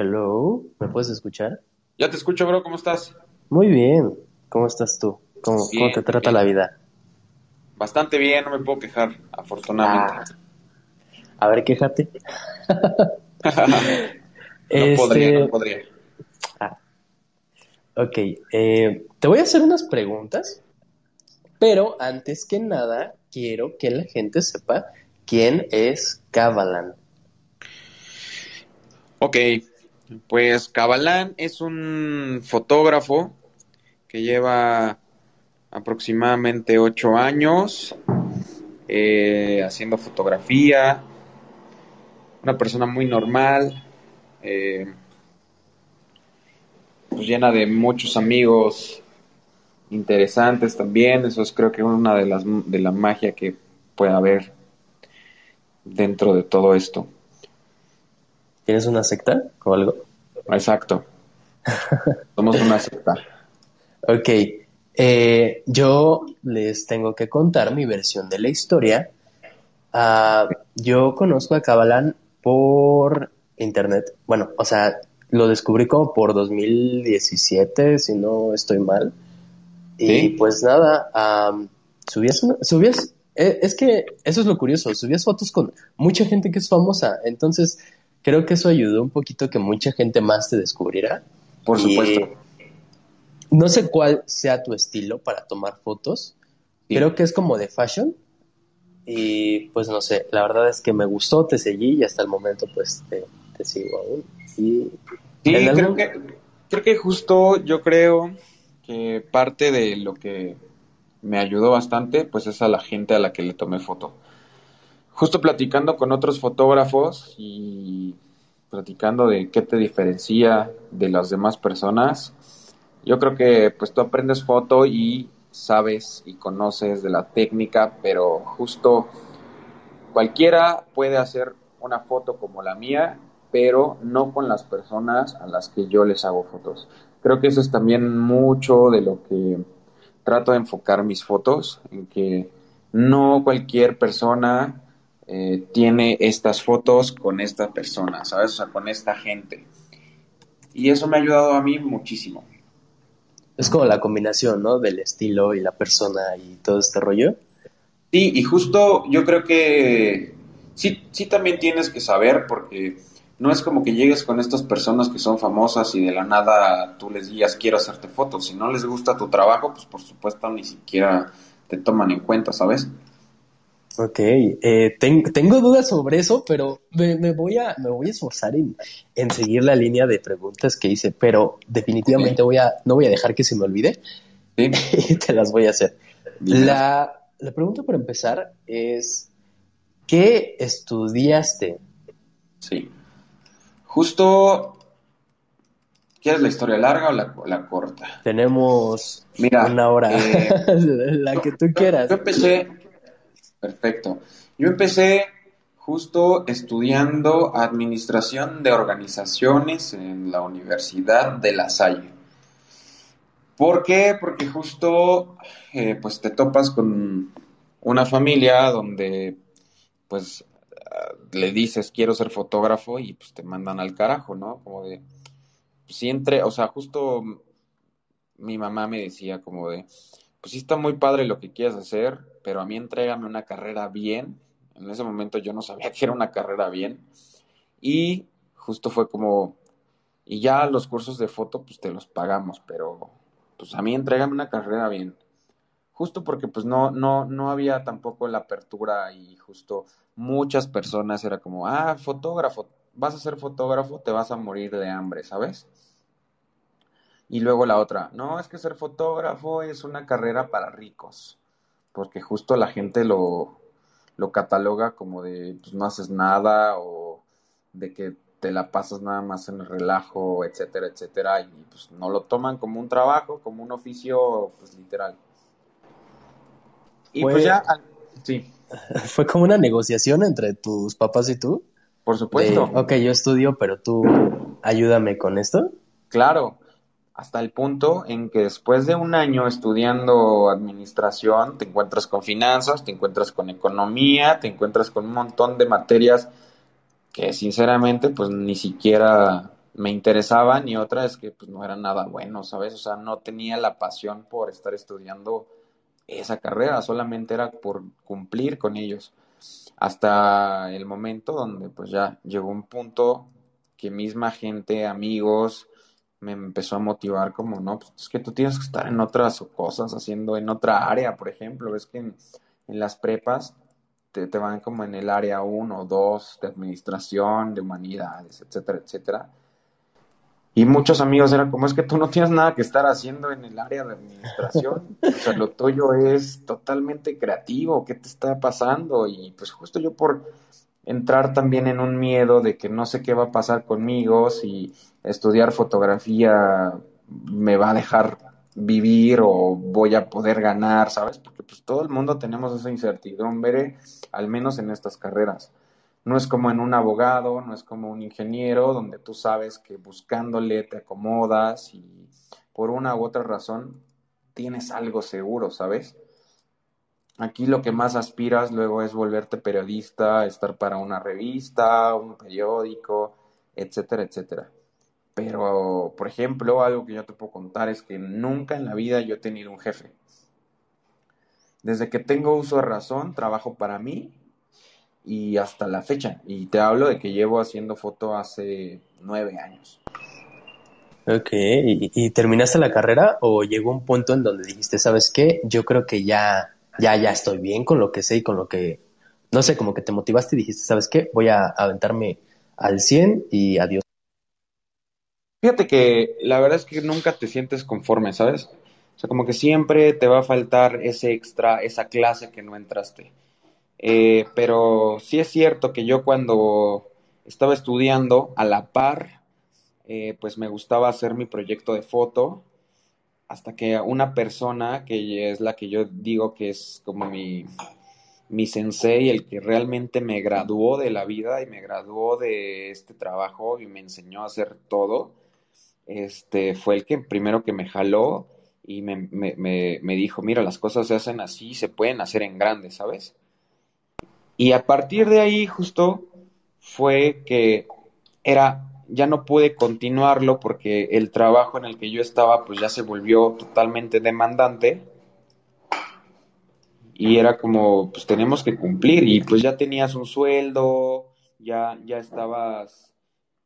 Hello, ¿me puedes escuchar? Ya te escucho, bro, ¿cómo estás? Muy bien, ¿cómo estás tú? ¿Cómo, cómo Bien, te trata bien. la vida? Bastante bien, no me puedo quejar, afortunadamente. A ver, quéjate. no podría, Este, no podría. Ok, eh, te voy a hacer unas preguntas, pero antes que nada quiero que la gente sepa quién es Kavalan. Ok, pues Cabalán es un fotógrafo que lleva aproximadamente ocho años eh, haciendo fotografía, una persona muy normal, eh, pues llena de muchos amigos interesantes también, eso es creo que una de las de la magia que puede haber dentro de todo esto. ¿Tienes una secta o algo? Exacto. Somos una secta. Ok, eh, yo les tengo que contar mi versión de la historia. Ah, yo conozco a Kavalan por internet. Bueno, o sea, lo descubrí como por 2017, si no estoy mal. Y pues nada, am, subías, una- subías, eh, es que eso es lo curioso, subías fotos con mucha gente que es famosa. Entonces, creo que eso ayudó un poquito que mucha gente más te descubriera. Por Y supuesto. No sé cuál sea tu estilo para tomar fotos. Sí. Creo que es como de fashion. Y pues no sé, la verdad es que me gustó, te seguí y hasta el momento pues te, te sigo aún. Y Sí, ¿En creo algún- que, creo que justo yo creo que parte de lo que me ayudó bastante, pues es a la gente a la que le tomé foto. Justo platicando con otros fotógrafos y platicando de qué te diferencia de las demás personas, yo creo que pues tú aprendes foto y sabes y conoces de la técnica, pero justo cualquiera puede hacer una foto como la mía, pero no con las personas a las que yo les hago fotos. Creo que eso es también mucho de lo que trato de enfocar mis fotos, en que no cualquier persona eh, tiene estas fotos con esta persona, ¿sabes? O sea, con esta gente. Y eso me ha ayudado a mí muchísimo. es como la combinación, ¿no? Del estilo y la persona y todo este rollo. Sí, y justo yo creo que sí, sí también tienes que saber porque no es como que llegues con estas personas que son famosas y de la nada tú les digas quiero hacerte fotos. Si no les gusta tu trabajo, pues por supuesto ni siquiera te toman en cuenta, ¿sabes? Ok, eh, ten- tengo dudas sobre eso, pero me, me voy a, me voy a esforzar en, en seguir la línea de preguntas que hice, pero definitivamente voy a, no voy a dejar que se me olvide Sí. y te las voy a hacer. La, la pregunta para empezar es, ¿qué estudiaste? Sí. Justo, ¿quieres la historia larga o la, la corta? Tenemos Mira, una hora, eh, la que tú quieras. Yo empecé, perfecto. Yo empecé justo estudiando administración de organizaciones en la Universidad de La Salle. ¿Por qué? Porque justo eh, pues te topas con una familia donde pues ah, le dices quiero ser fotógrafo y pues te mandan al carajo, ¿no? Como de, pues sí entre, o sea, justo mi mamá me decía como de, pues sí está muy padre lo que quieres hacer, pero a mí entrégame una carrera bien. En ese momento yo no sabía que era una carrera bien. Y justo fue como, y ya los cursos de foto pues te los pagamos, pero pues a mí entrégame una carrera bien. Justo porque pues no, no, no había tampoco la apertura y justo muchas personas era como, ah, fotógrafo, vas a ser fotógrafo, te vas a morir de hambre, ¿sabes? Y luego la otra, no, es que ser fotógrafo es una carrera para ricos, porque justo la gente lo, lo cataloga como de, pues no haces nada o de que te la pasas nada más en el relajo, etcétera, etcétera, y pues no lo toman como un trabajo, como un oficio, pues literal. Y Fue- pues ya, sí, Fue como una negociación entre tus papás y tú. por De, supuesto. ok, yo estudio, pero tú ayúdame con esto. Claro, hasta el punto en que después de un año estudiando administración, te encuentras con finanzas, te encuentras con economía, te encuentras con un montón de materias que sinceramente pues ni siquiera me interesaban y otras que pues no eran nada bueno, ¿sabes? O sea, no tenía la pasión por estar estudiando esa carrera, solamente era por cumplir con ellos. Hasta el momento donde pues ya llegó un punto que misma gente, amigos, me empezó a motivar como, no, pues es que tú tienes que estar en otras cosas, haciendo en otra área, por ejemplo, ves que en, las prepas te, te, van como en el área 1 o 2 de administración, de humanidades, etcétera, etcétera. Y muchos amigos eran como, es que tú no tienes nada que estar haciendo en el área de administración, o sea, lo tuyo es totalmente creativo, ¿qué te está pasando? Y pues justo yo por entrar también en un miedo de que no sé qué va a pasar conmigo, si estudiar fotografía me va a dejar vivir o voy a poder ganar, ¿sabes? Porque pues todo el mundo tenemos esa incertidumbre, al menos en estas carreras. No es como en un abogado, no es como un ingeniero, donde tú sabes que buscándole te acomodas y por una u otra razón tienes algo seguro, ¿sabes? Aquí lo que más aspiras luego es volverte periodista, estar para una revista, un periódico, etcétera, etcétera. Pero, por ejemplo, algo que yo te puedo contar es que nunca en la vida yo he tenido un jefe. Desde que tengo uso de razón, trabajo para mí y hasta la fecha. Y te hablo de que llevo haciendo foto hace nueve años. Ok, ¿Y, terminaste la carrera o llegó un punto en donde dijiste, sabes qué, yo creo que ya, ya, ya estoy bien con lo que sé y con lo que, no sé, como que te motivaste y dijiste, sabes qué, voy a aventarme al 100 y adiós. Fíjate que la verdad es que nunca te sientes conforme, ¿sabes? O sea, como que siempre te va a faltar ese extra, esa clase que no entraste. Eh, pero sí es cierto que yo cuando estaba estudiando a la par, eh, pues me gustaba hacer mi proyecto de foto, hasta que una persona, que es la que yo digo que es como mi, mi sensei, el que realmente me graduó de la vida y me graduó de este trabajo y me enseñó a hacer todo, este, fue el que primero que me jaló y me, me dijo, mira, las cosas se hacen así, se pueden hacer en grande, ¿sabes? Y a partir de ahí justo fue que era, ya no pude continuarlo porque el trabajo en el que yo estaba pues ya se volvió totalmente demandante. Y era como, pues tenemos que cumplir. Y pues ya tenías un sueldo, ya, ya estabas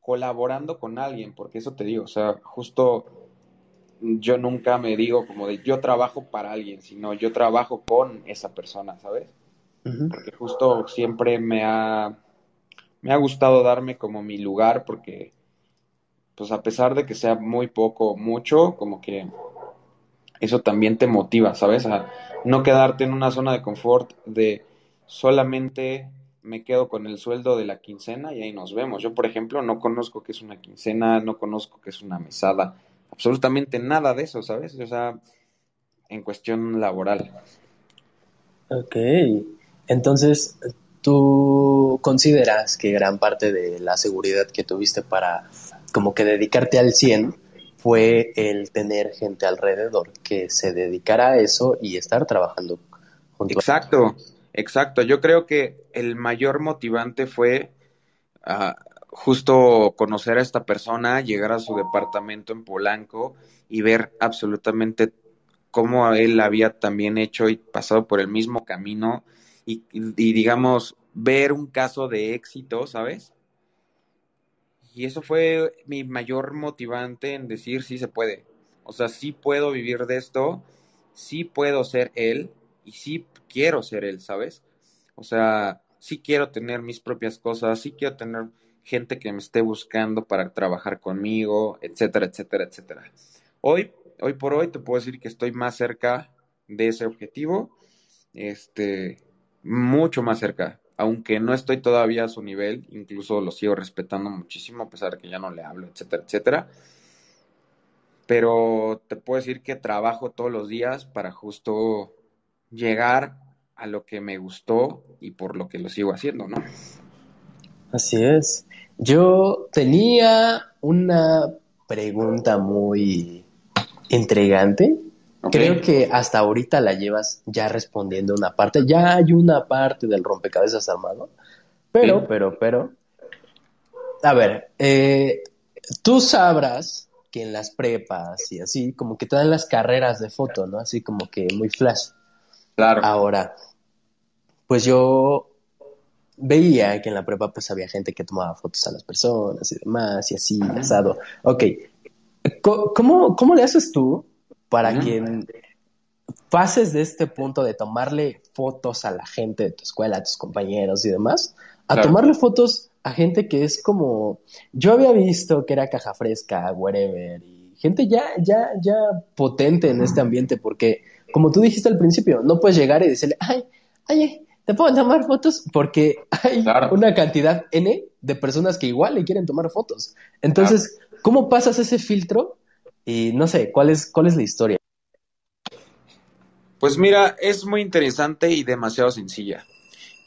colaborando con alguien, porque eso te digo, o sea, justo yo nunca me digo como de yo trabajo para alguien, sino yo trabajo con esa persona, ¿sabes? Porque justo siempre me ha, me ha gustado darme como mi lugar, porque pues a pesar de que sea muy poco mucho, como que eso también te motiva, ¿sabes? A no quedarte en una zona de confort de solamente me quedo con el sueldo de la quincena y ahí nos vemos. Yo, por ejemplo, no conozco qué es una quincena, no conozco qué es una mesada, absolutamente nada de eso, ¿sabes? O sea, en cuestión laboral. Ok, entonces, ¿tú consideras que gran parte de la seguridad que tuviste para como que dedicarte al 100 fue el tener gente alrededor que se dedicara a eso y estar trabajando junto Exacto. Exacto, yo creo que el mayor motivante fue ah, justo conocer a esta persona, llegar a su departamento en Polanco y ver absolutamente cómo él había también hecho y pasado por el mismo camino y, digamos, ver un caso de éxito, ¿sabes? Y eso fue mi mayor motivante en decir sí se puede. O sea, sí puedo vivir de esto, sí puedo ser él y sí quiero ser él, ¿sabes? O sea, sí quiero tener mis propias cosas, sí quiero tener gente que me esté buscando para trabajar conmigo, etcétera, etcétera, etcétera. Hoy, hoy por hoy te puedo decir que estoy más cerca de ese objetivo, este, mucho más cerca, aunque no estoy todavía a su nivel, incluso lo sigo respetando muchísimo a pesar de que ya no le hablo, etcétera, etcétera. Pero te puedo decir que trabajo todos los días para justo llegar a lo que me gustó y por lo que lo sigo haciendo, ¿no? Así es. Yo tenía una pregunta muy intrigante. Creo que hasta ahorita la llevas ya respondiendo una parte. Ya hay una parte del rompecabezas armado. Pero, pero, pero. A ver, eh, tú sabrás que en las prepas y así, como que te dan las carreras de foto, ¿no? Así como que muy flash. Claro. Ahora, pues yo veía que en la prepa pues había gente que tomaba fotos a las personas y demás y así, asado. Ok, ¿cómo, cómo le haces tú para que pases de este punto de tomarle fotos a la gente de tu escuela, a tus compañeros y demás, a tomarle fotos a gente que es como, yo había visto que era caja fresca, whatever, y gente ya, ya, ya potente en este ambiente, porque como tú dijiste al principio, no puedes llegar y decirle, ay, ay, te puedo tomar fotos porque hay una cantidad N de personas que igual le quieren tomar fotos. Entonces, ¿cómo pasas ese filtro? Y no sé, ¿cuál es, cuál es la historia? Pues mira, es muy interesante y demasiado sencilla.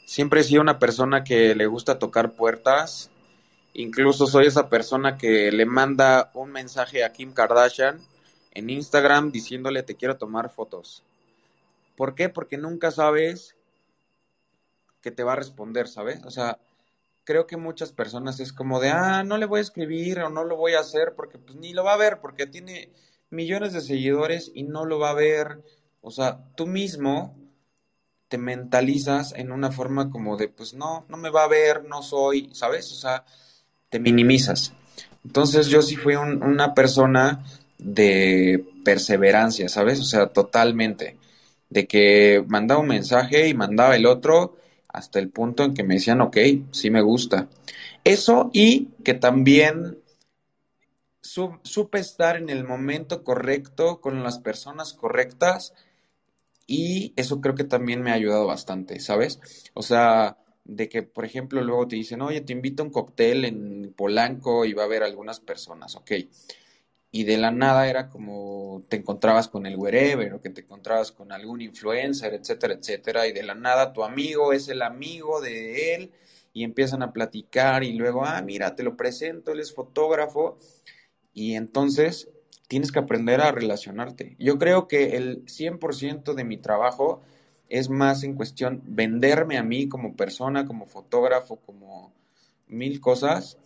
Siempre he sido una persona que le gusta tocar puertas. Incluso soy esa persona que le manda un mensaje a Kim Kardashian en Instagram diciéndole te quiero tomar fotos. ¿Por qué? Porque nunca sabes que te va a responder, ¿sabes? O sea, creo que muchas personas es como de, ah, no le voy a escribir o no lo voy a hacer porque pues ni lo va a ver porque tiene millones de seguidores y no lo va a ver. O sea, tú mismo te mentalizas en una forma como de, pues no, no me va a ver, no soy, ¿sabes? O sea, te minimizas. Entonces yo sí fui una persona de perseverancia, ¿sabes? O sea, totalmente. De que mandaba un mensaje y mandaba el otro hasta el punto en que me decían, ok, sí me gusta. Eso y que también supe estar en el momento correcto, con las personas correctas y eso creo que también me ha ayudado bastante, ¿sabes? O sea, de que, por ejemplo, luego te dicen, oye, te invito a un cóctel en Polanco y va a haber algunas personas, ok. Y de la nada era como te encontrabas con el wherever o que te encontrabas con algún influencer, etcétera, etcétera. Y de la nada tu amigo es el amigo de él y empiezan a platicar y luego, ah, mira, te lo presento, él es fotógrafo. Y entonces tienes que aprender a relacionarte. Yo creo que el 100% de mi trabajo es más en cuestión venderme a mí como persona, como fotógrafo, como mil cosas,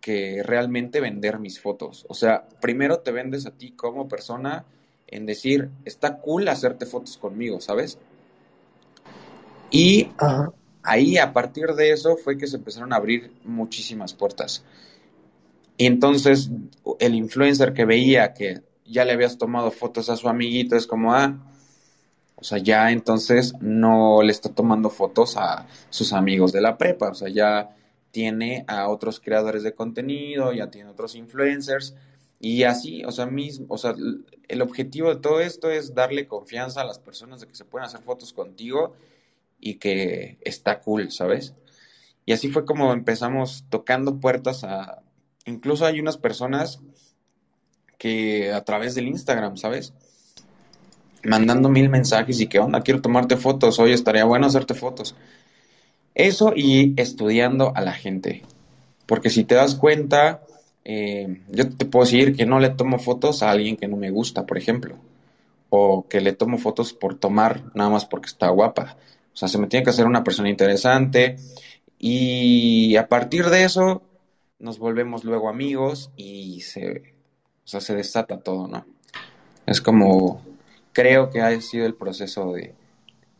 que realmente vender mis fotos. O sea, primero te vendes a ti como persona en decir, está cool hacerte fotos conmigo, ¿sabes? Y ahí a partir de eso fue que se empezaron a abrir muchísimas puertas. Y entonces el influencer que veía que ya le habías tomado fotos a su amiguito es como, ah, o sea, ya entonces no le está tomando fotos a sus amigos de la prepa, o sea, ya tiene a otros creadores de contenido, ya tiene otros influencers y así, o sea, mismo, o sea, el objetivo de todo esto es darle confianza a las personas de que se pueden hacer fotos contigo y que está cool, ¿sabes? Y así fue como empezamos tocando puertas a Incluso hay unas personas que a través del Instagram, ¿sabes? Mandando mil mensajes y que onda, quiero tomarte fotos, hoy estaría bueno hacerte fotos. Eso y estudiando a la gente. Porque si te das cuenta, eh, yo te puedo decir que no le tomo fotos a alguien que no me gusta, por ejemplo. O que le tomo fotos por tomar, nada más porque está guapa. O sea, se me tiene que hacer una persona interesante. Y a partir de eso, nos volvemos luego amigos y se, o sea, se desata todo, ¿no? Es como, creo que ha sido el proceso de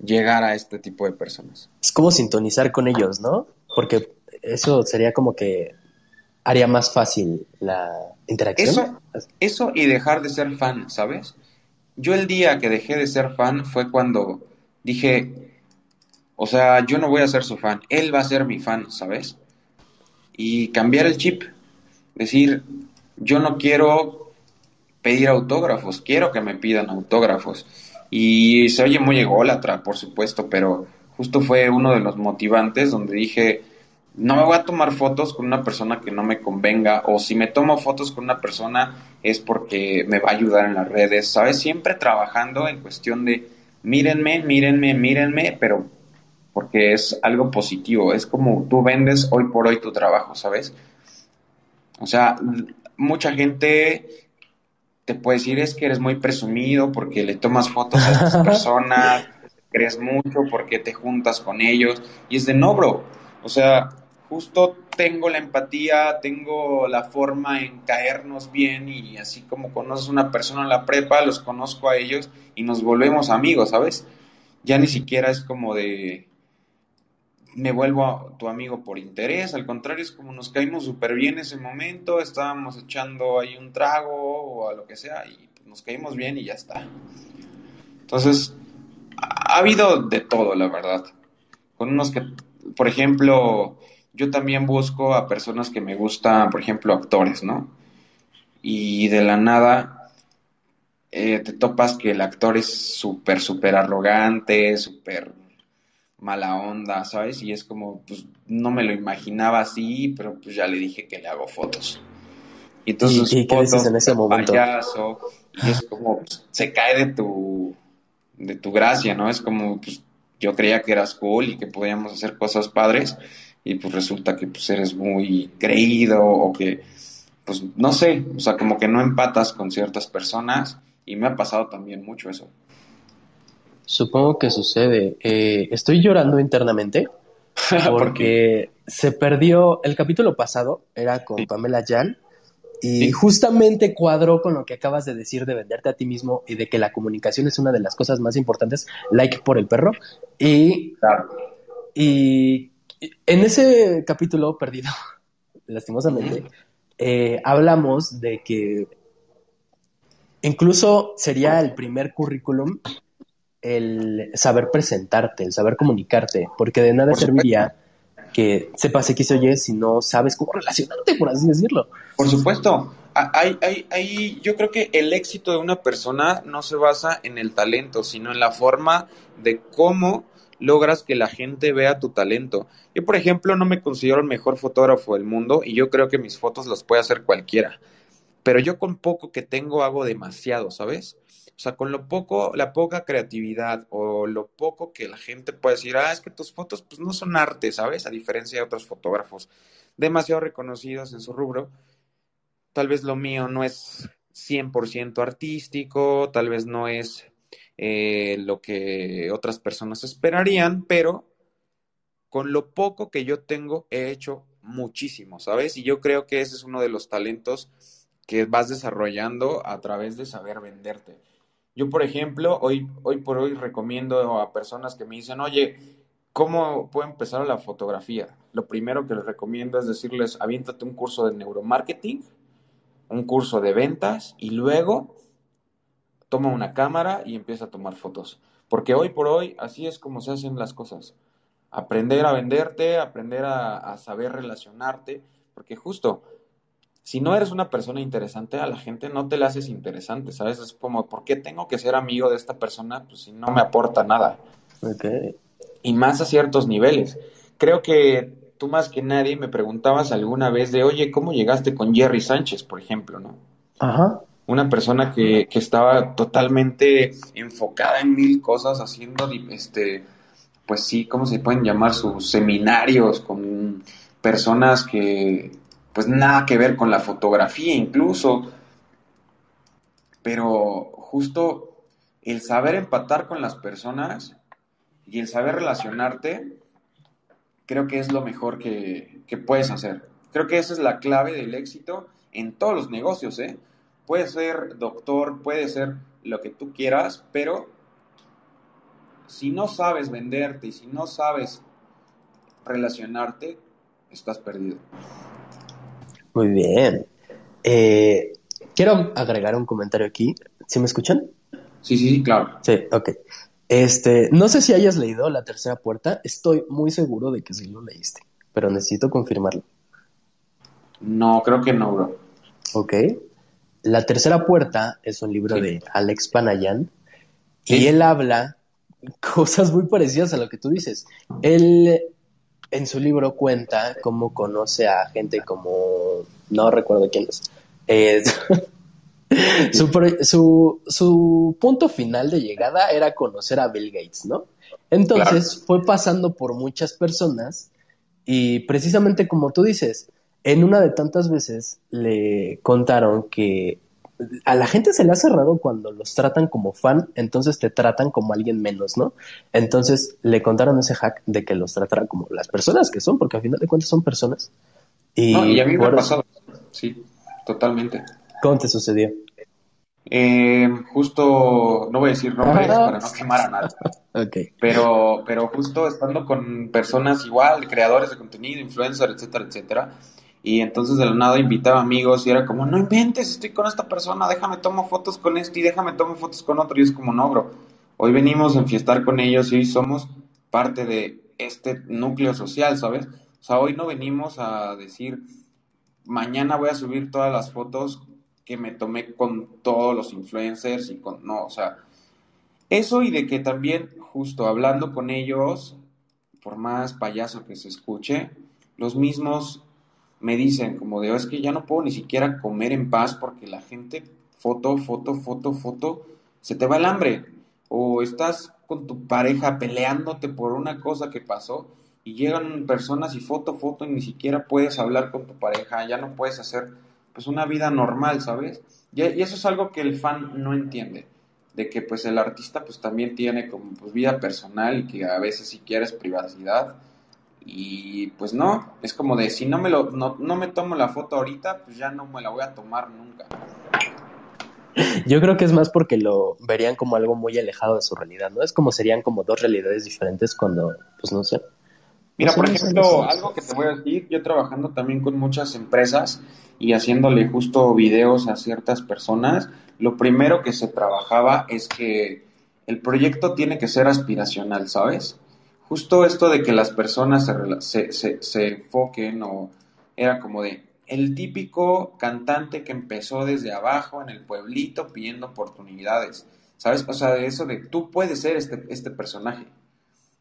llegar a este tipo de personas. Es como sintonizar con ellos, ¿no? Porque eso sería como que haría más fácil la interacción. Eso, eso y dejar de ser fan, ¿sabes? Yo el día que dejé de ser fan fue cuando dije, o sea, yo no voy a ser su fan, él va a ser mi fan, ¿sabes? y cambiar el chip. Decir, yo no quiero pedir autógrafos, quiero que me pidan autógrafos. Y se oye muy ególatra, por supuesto, pero justo fue uno de los motivantes donde dije, no me voy a tomar fotos con una persona que no me convenga, o si me tomo fotos con una persona es porque me va a ayudar en las redes, ¿sabes? Siempre trabajando en cuestión de, mírenme, mírenme, mírenme, pero porque es algo positivo, es como tú vendes hoy por hoy tu trabajo, ¿sabes? O sea, mucha gente te puede decir es que eres muy presumido porque le tomas fotos a estas personas, crees mucho porque te juntas con ellos, y es de no, bro. O sea, justo tengo la empatía, tengo la forma en caernos bien y así como conoces a una persona en la prepa, los conozco a ellos y nos volvemos amigos, ¿sabes? Ya ni siquiera es como de me vuelvo tu amigo por interés, al contrario es como nos caímos súper bien ese momento, estábamos echando ahí un trago o a lo que sea y nos caímos bien y ya está. Entonces, ha habido de todo, la verdad. Con unos que, por ejemplo, yo también busco a personas que me gustan, por ejemplo, actores, ¿no? Y de la nada eh, te topas que el actor es súper, súper arrogante, súper mala onda, ¿sabes? Y es como, pues no me lo imaginaba así, pero pues ya le dije que le hago fotos. Y entonces ¿Y, fotos en ese momento? payaso, y es como, pues, se cae de tu, de tu gracia, ¿no? Es como, pues yo creía que eras cool y que podíamos hacer cosas padres y pues resulta que pues eres muy creído o que pues no sé, o sea, como que no empatas con ciertas personas y me ha pasado también mucho eso. Supongo que sucede. Eh, estoy llorando internamente porque se perdió el capítulo pasado, era con Pamela Jan, y sí. justamente cuadró con lo que acabas de decir de venderte a ti mismo y de que la comunicación es una de las cosas más importantes, like por el perro. Y, claro. y en ese capítulo perdido, lastimosamente, eh, hablamos de que incluso sería el primer currículum el saber presentarte, el saber comunicarte, porque de nada por serviría que sepas X o Y si no sabes cómo relacionarte, por así decirlo. Por supuesto. Hay, hay, hay, yo creo que el éxito de una persona no se basa en el talento, sino en la forma de cómo logras que la gente vea tu talento. Yo, por ejemplo, no me considero el mejor fotógrafo del mundo y yo creo que mis fotos las puede hacer cualquiera. Pero yo con poco que tengo hago demasiado, ¿sabes? O sea, con lo poco, la poca creatividad o lo poco que la gente puede decir, ah, es que tus fotos pues no son arte, ¿sabes? A diferencia de otros fotógrafos demasiado reconocidos en su rubro. Tal vez lo mío no es 100% artístico, tal vez no es eh, lo que otras personas esperarían, pero con lo poco que yo tengo he hecho muchísimo, ¿sabes? Y yo creo que ese es uno de los talentos que vas desarrollando a través de saber venderte. Yo, por ejemplo, hoy, hoy por hoy recomiendo a personas que me dicen, oye, ¿cómo puedo empezar la fotografía? Lo primero que les recomiendo es decirles, aviéntate un curso de neuromarketing, un curso de ventas y luego toma una cámara y empieza a tomar fotos. Porque hoy por hoy así es como se hacen las cosas. Aprender a venderte, aprender a, a saber relacionarte, porque justo si no eres una persona interesante, a la gente no te la haces interesante, ¿sabes? Es como, ¿por qué tengo que ser amigo de esta persona pues, si no me aporta nada? Okay. Y más a ciertos niveles. Creo que tú más que nadie me preguntabas alguna vez de, oye, ¿cómo llegaste con Jerry Sánchez, por ejemplo, no? Ajá. Una persona que, que estaba totalmente enfocada en mil cosas, haciendo, este, pues sí, ¿cómo se pueden llamar? Sus seminarios con personas que pues nada que ver con la fotografía incluso, pero justo el saber empatar con las personas y el saber relacionarte, creo que es lo mejor que, puedes hacer. Creo que esa es la clave del éxito en todos los negocios, ¿eh? Puede ser doctor, puede ser lo que tú quieras, pero si no sabes venderte y si no sabes relacionarte, estás perdido. Muy bien. Eh, quiero agregar un comentario aquí. ¿Sí me escuchan? Sí, sí, sí, claro. Sí, ok. Este, no sé si hayas leído La Tercera Puerta. Estoy muy seguro de que sí lo leíste, pero necesito confirmarlo. No, creo que no, bro. Ok. La Tercera Puerta es un libro sí. de Alex Panayan sí. y él habla cosas muy parecidas a lo que tú dices. Él en su libro cuenta cómo conoce a gente como, no recuerdo quién es. Eh, su, su, su, punto final de llegada era conocer a Bill Gates, ¿no? Entonces claro. fue pasando por muchas personas y precisamente como tú dices, en una de tantas veces le contaron que a la gente se le ha cerrado cuando los tratan como fan, entonces te tratan como alguien menos, ¿no? Entonces le contaron ese hack de que los tratara como las personas que son, porque al final de cuentas son personas. Y, no, y a mí me ha pasado, sí, totalmente. ¿Cómo te sucedió? Eh, justo, no voy a decir nombres ah. para no quemar a nadie. okay. Pero, pero justo estando con personas igual, creadores de contenido, influencers, etcétera, etcétera, y entonces de la nada invitaba amigos y era como, no inventes, estoy con esta persona, déjame tomo fotos con este y déjame tomo fotos con otro. Y es como, no, bro, hoy venimos a enfiestar con ellos y hoy somos parte de este núcleo social, ¿sabes? O sea, hoy no venimos a decir, mañana voy a subir todas las fotos que me tomé con todos los influencers y con, no, o sea, eso y de que también justo hablando con ellos, por más payaso que se escuche, los mismos me dicen como de, oh, es que ya no puedo ni siquiera comer en paz porque la gente, foto, foto, foto, foto, se te va el hambre. O estás con tu pareja peleándote por una cosa que pasó y llegan personas y foto, foto y ni siquiera puedes hablar con tu pareja, ya no puedes hacer pues una vida normal, ¿sabes? Y, eso es algo que el fan no entiende, de que pues el artista pues también tiene como pues vida personal y que a veces si quieres privacidad y pues no, es como de si no me, lo, no, no me tomo la foto ahorita, pues ya no me la voy a tomar nunca. Yo creo que es más porque lo verían como algo muy alejado de su realidad, ¿no? Es como serían como dos realidades diferentes cuando, pues no sé. Mira, por ejemplo, algo que te voy a decir, yo trabajando también con muchas empresas y haciéndole justo videos a ciertas personas, lo primero que se trabajaba es que el proyecto tiene que ser aspiracional, ¿sabes? Justo esto de que las personas se, se, se, enfoquen o era como de el típico cantante que empezó desde abajo en el pueblito pidiendo oportunidades, ¿sabes? O sea, de eso de tú puedes ser este, este personaje.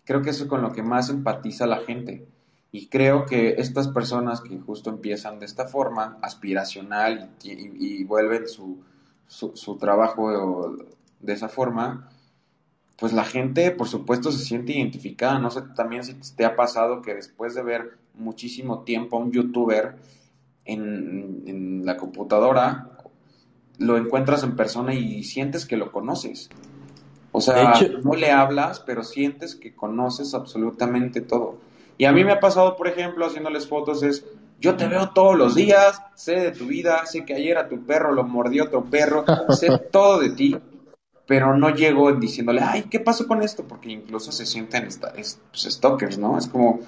Creo que eso es con lo que más empatiza la gente. Y creo que estas personas que justo empiezan de esta forma, aspiracional, y, vuelven su, su, su trabajo de esa forma, pues la gente, por supuesto, se siente identificada. No sé también si te ha pasado que después de ver muchísimo tiempo a un youtuber en, la computadora, lo encuentras en persona y sientes que lo conoces. O sea, no le hablas, pero sientes que conoces absolutamente todo. Y a mí me ha pasado, por ejemplo, haciéndoles fotos, es, yo te veo todos los días, sé de tu vida, sé que ayer a tu perro lo mordió otro perro, sé todo de ti pero no llego diciéndole, ay, ¿qué pasó con esto? Porque incluso se sienten esta, es, pues, stalkers, ¿no? Es como,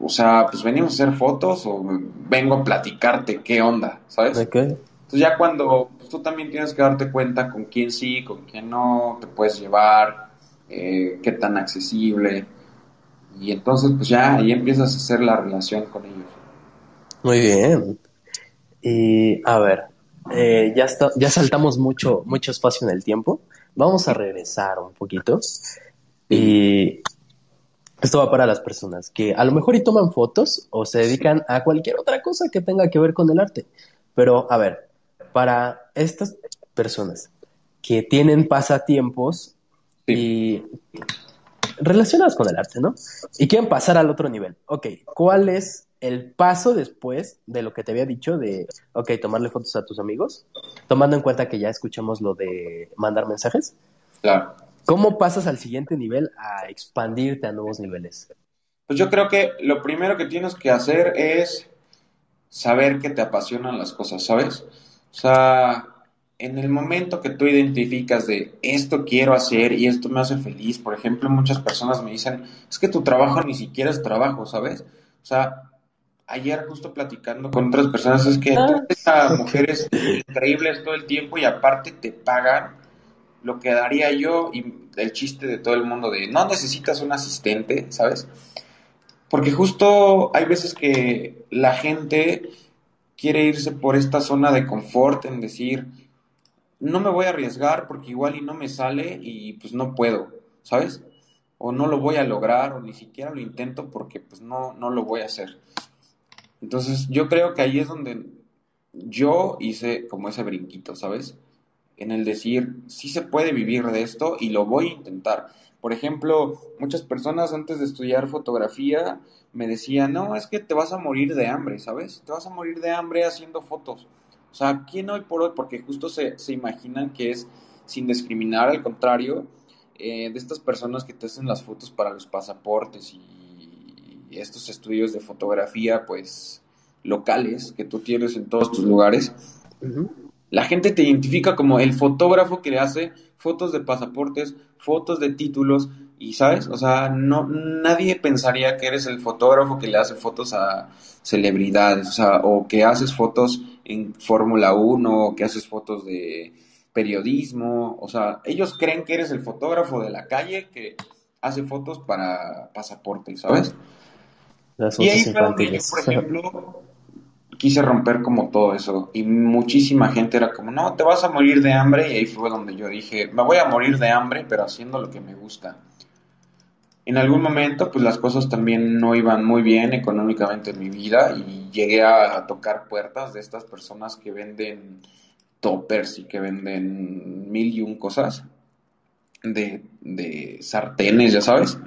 o sea, pues venimos a hacer fotos o vengo a platicarte qué onda, ¿sabes? Entonces ya cuando pues, tú también tienes que darte cuenta con quién sí, con quién no, te puedes llevar, eh, qué tan accesible. Y entonces pues ya ahí empiezas a hacer la relación con ellos. Muy bien. Y a ver, eh, ya, está, ya saltamos mucho, mucho espacio en el tiempo. Vamos a regresar un poquito. Y esto va para las personas que a lo mejor y toman fotos o se dedican a cualquier otra cosa que tenga que ver con el arte. Pero, a ver, para estas personas que tienen pasatiempos y relacionados con el arte, ¿no? Y quieren pasar al otro nivel. Ok, ¿cuál es el paso después de lo que te había dicho de, ok, tomarle fotos a tus amigos, tomando en cuenta que ya escuchamos lo de mandar mensajes. Claro. ¿Cómo pasas al siguiente nivel a expandirte a nuevos niveles? Pues yo creo que lo primero que tienes que hacer es saber que te apasionan las cosas, ¿sabes? O sea, en el momento que tú identificas de esto quiero hacer y esto me hace feliz, por ejemplo, muchas personas me dicen, es que tu trabajo ni siquiera es trabajo, ¿sabes? O sea, ayer justo platicando con otras personas es que a mujeres increíbles todo el tiempo y aparte te pagan lo que daría yo y el chiste de todo el mundo de no necesitas un asistente, ¿sabes? Porque justo hay veces que la gente quiere irse por esta zona de confort en decir, no me voy a arriesgar porque igual y no me sale y pues no puedo, ¿sabes? O no lo voy a lograr o ni siquiera lo intento porque pues no, no lo voy a hacer. Entonces yo creo que ahí es donde yo hice como ese brinquito, ¿sabes? En el decir, sí se puede vivir de esto y lo voy a intentar. Por ejemplo, muchas personas antes de estudiar fotografía me decían, no, es que te vas a morir de hambre, ¿sabes? Te vas a morir de hambre haciendo fotos. O sea, ¿quién hoy por hoy? Porque justo se, se imaginan que es sin discriminar, al contrario, eh, de estas personas que te hacen las fotos para los pasaportes y, estos estudios de fotografía, pues, locales que tú tienes en todos tus lugares. La gente te identifica como el fotógrafo que le hace fotos de pasaportes, fotos de títulos, y sabes, o sea, no nadie pensaría que eres el fotógrafo que le hace fotos a celebridades, o sea, o que haces fotos en Fórmula 1, o que haces fotos de periodismo, o sea, ellos creen que eres el fotógrafo de la calle que hace fotos para pasaporte, ¿sabes? Y ahí fue donde yo, por ejemplo, quise romper como todo eso y muchísima gente era como, no, te vas a morir de hambre y ahí fue donde yo dije, me voy a morir de hambre, pero haciendo lo que me gusta. En algún momento, pues las cosas también no iban muy bien económicamente en mi vida y llegué a tocar puertas de estas personas que venden toppers y que venden mil y un cosas de, de sartenes, ya sabes.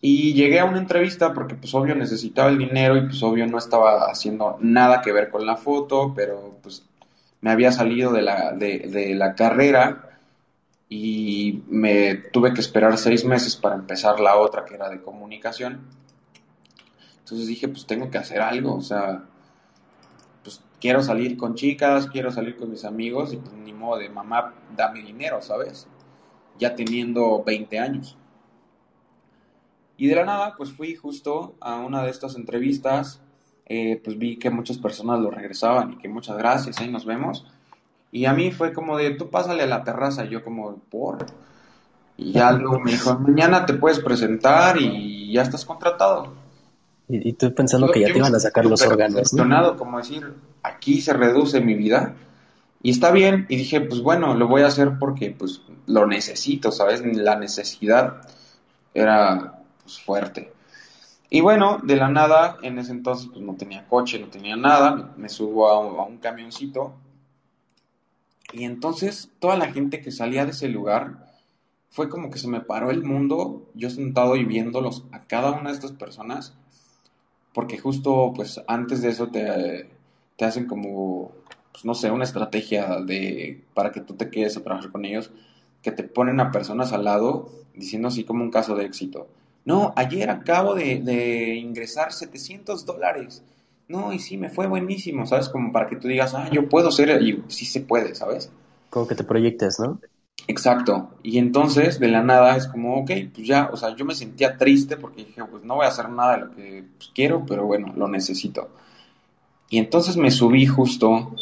Y llegué a una entrevista porque pues obvio necesitaba el dinero y pues obvio no estaba haciendo nada que ver con la foto, pero pues me había salido de la, de, de la carrera y me tuve que esperar seis meses para empezar la otra que era de comunicación. Entonces dije, pues tengo que hacer algo, o sea, pues quiero salir con chicas, quiero salir con mis amigos y pues ni modo de mamá, dame dinero, ¿sabes? Ya teniendo 20 años. Y de la nada, pues fui justo a una de estas entrevistas, eh, pues vi que muchas personas lo regresaban y que muchas gracias, ahí nos vemos. Y a mí fue como de, tú pásale a la terraza, y yo como, por. Y ya luego me dijo, mañana te puedes presentar y ya estás contratado. Y, tú pensando que ya te iban a sacar los órganos. ¿no? como decir, aquí se reduce mi vida. Y está bien, y dije, pues bueno, lo voy a hacer porque pues lo necesito, ¿sabes? La necesidad era pues, fuerte. Y bueno, de la nada, en ese entonces pues no tenía coche, no tenía nada, me, subo a un camioncito y entonces toda la gente que salía de ese lugar fue como que se me paró el mundo, yo sentado y viéndolos a cada una de estas personas, porque justo pues antes de eso te, te hacen como, pues no sé, una estrategia de, para que tú te quedes a trabajar con ellos, que te ponen a personas al lado diciendo así como un caso de éxito. No, ayer acabo de, de ingresar 700 dólares no, y sí, me fue buenísimo, ¿sabes? Como para que tú digas, ah, yo puedo ser, y sí se puede, ¿sabes? Como que te proyectes, ¿no? Exacto. Y entonces, de la nada, es como, ok, pues ya, o sea, yo me sentía triste porque dije, pues no voy a hacer nada de lo que pues, quiero, pero bueno, lo necesito. Y entonces me subí justo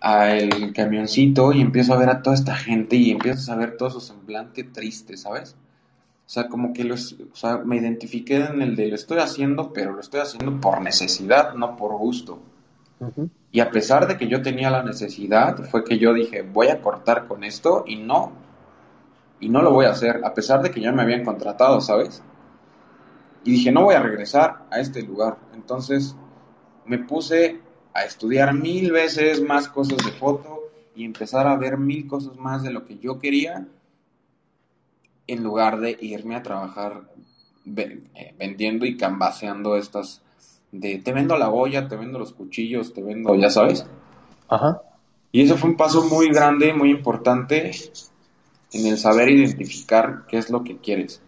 al camioncito y empiezo a ver a toda esta gente y empiezo a ver todo su semblante triste, ¿sabes? O sea, como que los, o sea, me identifiqué en el de lo estoy haciendo, pero lo estoy haciendo por necesidad, no por gusto. Y a pesar de que yo tenía la necesidad, fue que yo dije, voy a cortar con esto y no, y no lo voy a hacer, a pesar de que ya me habían contratado, ¿sabes? Y dije, no voy a regresar a este lugar. Entonces me puse a estudiar mil veces más cosas de foto y empezar a ver mil cosas más de lo que yo quería en lugar de irme a trabajar eh, vendiendo y cambaseando estas de te vendo la olla, te vendo los cuchillos, te vendo, ya sabes. Ajá. Y eso fue un paso muy grande, muy importante en el saber identificar qué es lo que quieres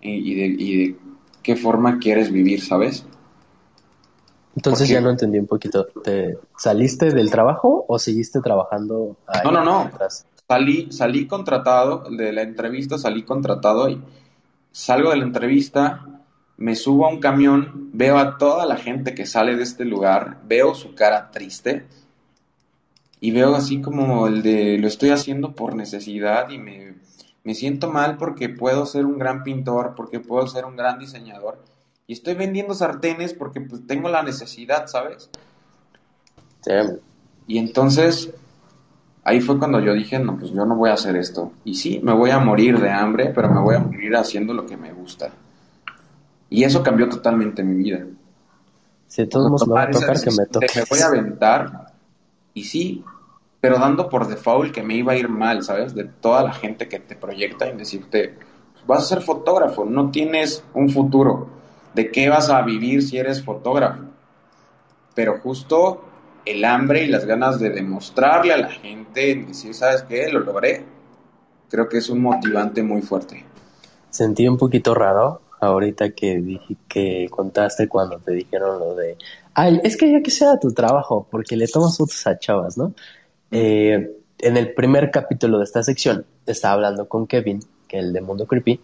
y, de, qué forma quieres vivir, ¿sabes? Entonces ya no entendí un poquito. ¿Te saliste del trabajo o seguiste trabajando? Ahí no, no, no. Salí, salí contratado, de la entrevista salí contratado y salgo de la entrevista, me subo a un camión, veo a toda la gente que sale de este lugar, veo su cara triste y veo así como el de lo estoy haciendo por necesidad y me, me siento mal porque puedo ser un gran pintor, porque puedo ser un gran diseñador y estoy vendiendo sartenes porque pues tengo la necesidad, ¿sabes? Y entonces ahí fue cuando yo dije, no, pues yo no voy a hacer esto. Y sí, me voy a morir de hambre, pero me voy a morir haciendo lo que me gusta. Y eso cambió totalmente mi vida. Si todos me va a tocar que me toque. Me voy a aventar, y sí, pero dando por default que me iba a ir mal, ¿sabes? De toda la gente que te proyecta y decirte, vas a ser fotógrafo, no tienes un futuro. ¿De qué vas a vivir si eres fotógrafo? Pero justo el hambre y las ganas de demostrarle a la gente, decir, ¿sabes qué? Lo logré. Creo que es un motivante muy fuerte. Sentí un poquito raro ahorita que dije que contaste cuando te dijeron lo de, ay, es que ya que sea tu trabajo, porque le tomas fotos a chavas, ¿no? Eh, en el primer capítulo de esta sección estaba hablando con Kevin, que es el de Mundo Creepy,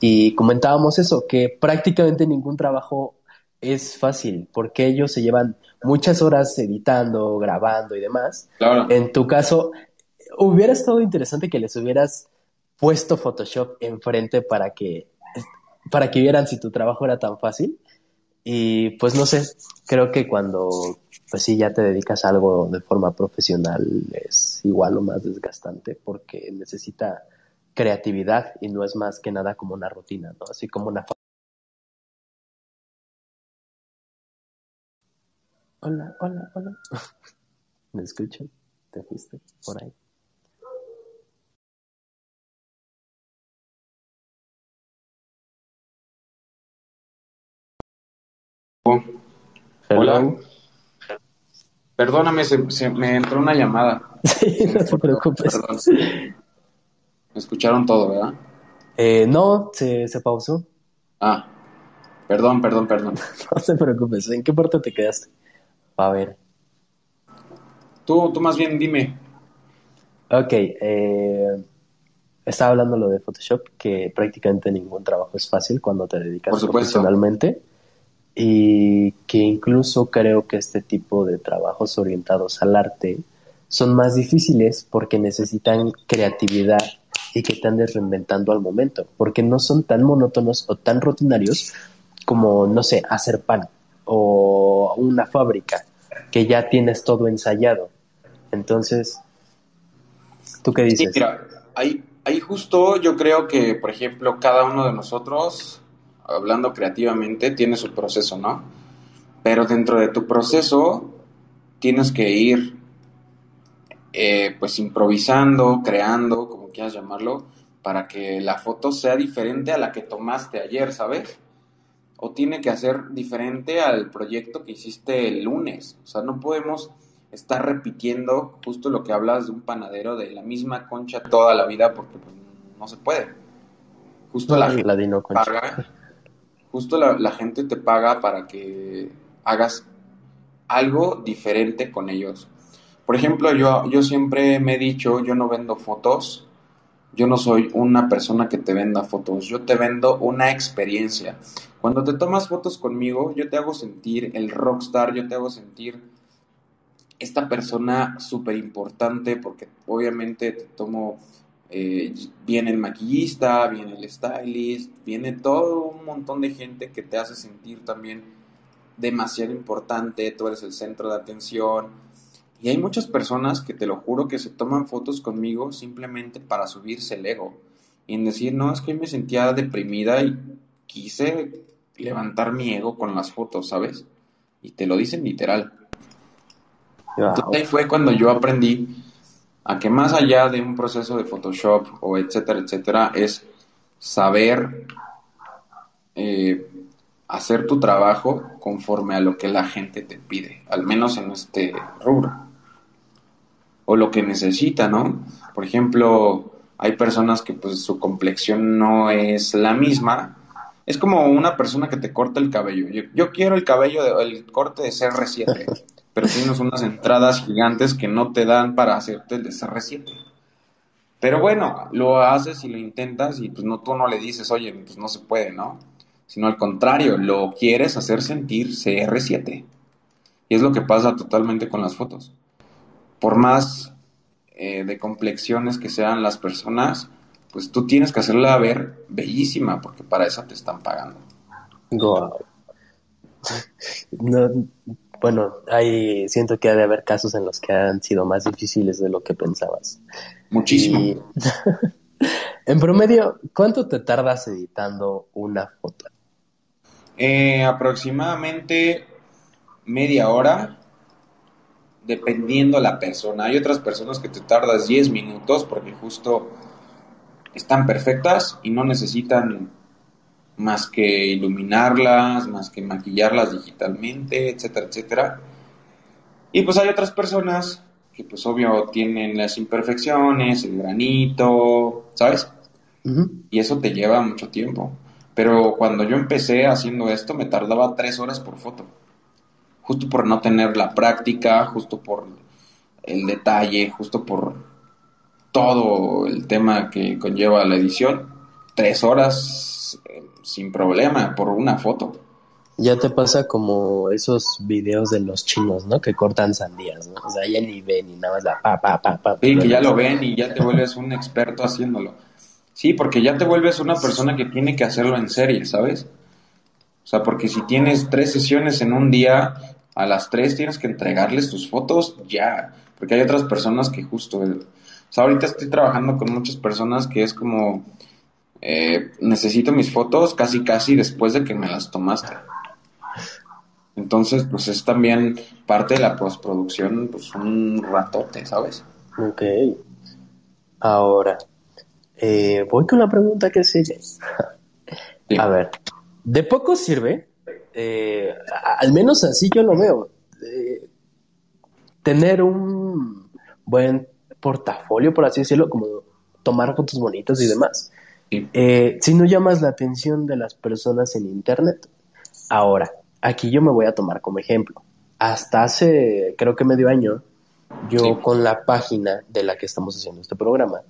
y comentábamos eso, que prácticamente ningún trabajo es fácil, porque ellos se llevan muchas horas editando, grabando y demás. Claro. En tu caso, hubiera estado interesante que les hubieras puesto Photoshop enfrente para que, para que vieran si tu trabajo era tan fácil. Y pues no sé, creo que cuando pues sí ya te dedicas a algo de forma profesional es igual o más desgastante porque necesita creatividad y no es más que nada como una rutina, ¿no? Así como una Hola, hola, hola. ¿Me escuchan? ¿Te fuiste por ahí? Hola. Perdóname, se, se me entró una llamada. Sí, no te preocupes. Perdón. Me escucharon todo, ¿verdad? Eh, no, se, se pausó. Ah, perdón, perdón, perdón. No te preocupes. ¿En qué parte te quedaste? A ver. Tú, tú más bien dime. Ok, eh, estaba hablando lo de Photoshop, que prácticamente ningún trabajo es fácil cuando te dedicas profesionalmente y que incluso creo que este tipo de trabajos orientados al arte son más difíciles porque necesitan creatividad y que te andes reinventando al momento, porque no son tan monótonos o tan rutinarios como, no sé, hacer pan o una fábrica, que ya tienes todo ensayado. Entonces, ¿tú qué Sí, dices? mira, ahí, ahí justo yo creo que, por ejemplo, cada uno de nosotros, hablando creativamente, tiene su proceso, ¿no? Pero dentro de tu proceso tienes que ir, eh, pues, improvisando, creando, como quieras llamarlo, para que la foto sea diferente a la que tomaste ayer, ¿sabes? O tiene que ser diferente al proyecto que hiciste el lunes. O sea, no podemos estar repitiendo justo lo que hablas de un panadero de la misma concha toda la vida porque pues, no se puede. Justo la gente paga, justo la, la gente te paga para que hagas algo diferente con ellos. Por ejemplo, yo, yo siempre me he dicho, yo no vendo fotos, yo no soy una persona que te venda fotos, yo te vendo una experiencia. Cuando te tomas fotos conmigo, yo te hago sentir el rockstar, yo te hago sentir esta persona súper importante porque obviamente te tomo, eh, viene el maquillista, viene el stylist, viene todo un montón de gente que te hace sentir también demasiado importante, tú eres el centro de atención. Y hay muchas personas que te lo juro que se toman fotos conmigo simplemente para subirse el ego. Y en decir, no, es que me sentía deprimida y quise levantar mi ego con las fotos, ¿sabes? Y te lo dicen literal. Entonces ahí fue cuando yo aprendí a que más allá de un proceso de Photoshop o etcétera, etcétera, es saber eh, hacer tu trabajo conforme a lo que la gente te pide, al menos en este rubro. O lo que necesita, ¿no? Por ejemplo, hay personas que pues su complexión no es la misma. Es como una persona que te corta el cabello. Yo, yo quiero el cabello, de- el corte de CR7, pero tienes unas entradas gigantes que no te dan para hacerte el de CR7. Pero bueno, lo haces y lo intentas y pues no, tú no le dices, oye, pues no se puede, ¿no? Sino al contrario, lo quieres hacer sentir CR7. Y es lo que pasa totalmente con las fotos. Por más eh, de complexiones que sean las personas, pues tú tienes que hacerla ver bellísima, porque para eso te están pagando. Guau. No, bueno, hay, siento que ha de haber casos en los que han sido más difíciles de lo que pensabas. Muchísimo. Y, en promedio, ¿cuánto te tardas editando una foto? Eh, aproximadamente media hora, dependiendo la persona. Hay otras personas que te tardas 10 minutos porque justo están perfectas y no necesitan más que iluminarlas, más que maquillarlas digitalmente, etcétera, etcétera. Y pues hay otras personas que pues obvio tienen las imperfecciones, el granito, ¿sabes? Y eso te lleva mucho tiempo. Pero cuando yo empecé haciendo esto me tardaba tres horas por foto. Justo por no tener la práctica, justo por el detalle, justo por todo el tema que conlleva la edición. Tres horas eh, sin problema por una foto. Ya te pasa como esos videos de los chinos, ¿no? Que cortan sandías, ¿no? O sea, ya ni ven ni nada más la pa, pa, pa, pa. Sí, que ya lo ven y ya te vuelves un experto haciéndolo. Sí, porque ya te vuelves una persona que tiene que hacerlo en serie, ¿sabes? O sea, porque si tienes tres sesiones en un día, a las tres tienes que entregarles tus fotos ya. Porque hay otras personas que justo... O sea, ahorita estoy trabajando con muchas personas que es como... Eh, necesito mis fotos casi casi después de que me las tomaste. Entonces, pues es también parte de la postproducción, pues un ratote, ¿sabes? Ok. Ahora, eh, voy con la pregunta que sigue. A ver, de poco sirve, eh, al menos así yo lo veo, eh, tener un buen portafolio, por así decirlo, como tomar fotos bonitas y demás. si no llamas la atención de las personas en Internet. Ahora, aquí yo me voy a tomar como ejemplo. Hasta hace, creo que medio año, yo con la página de la que estamos haciendo este programa,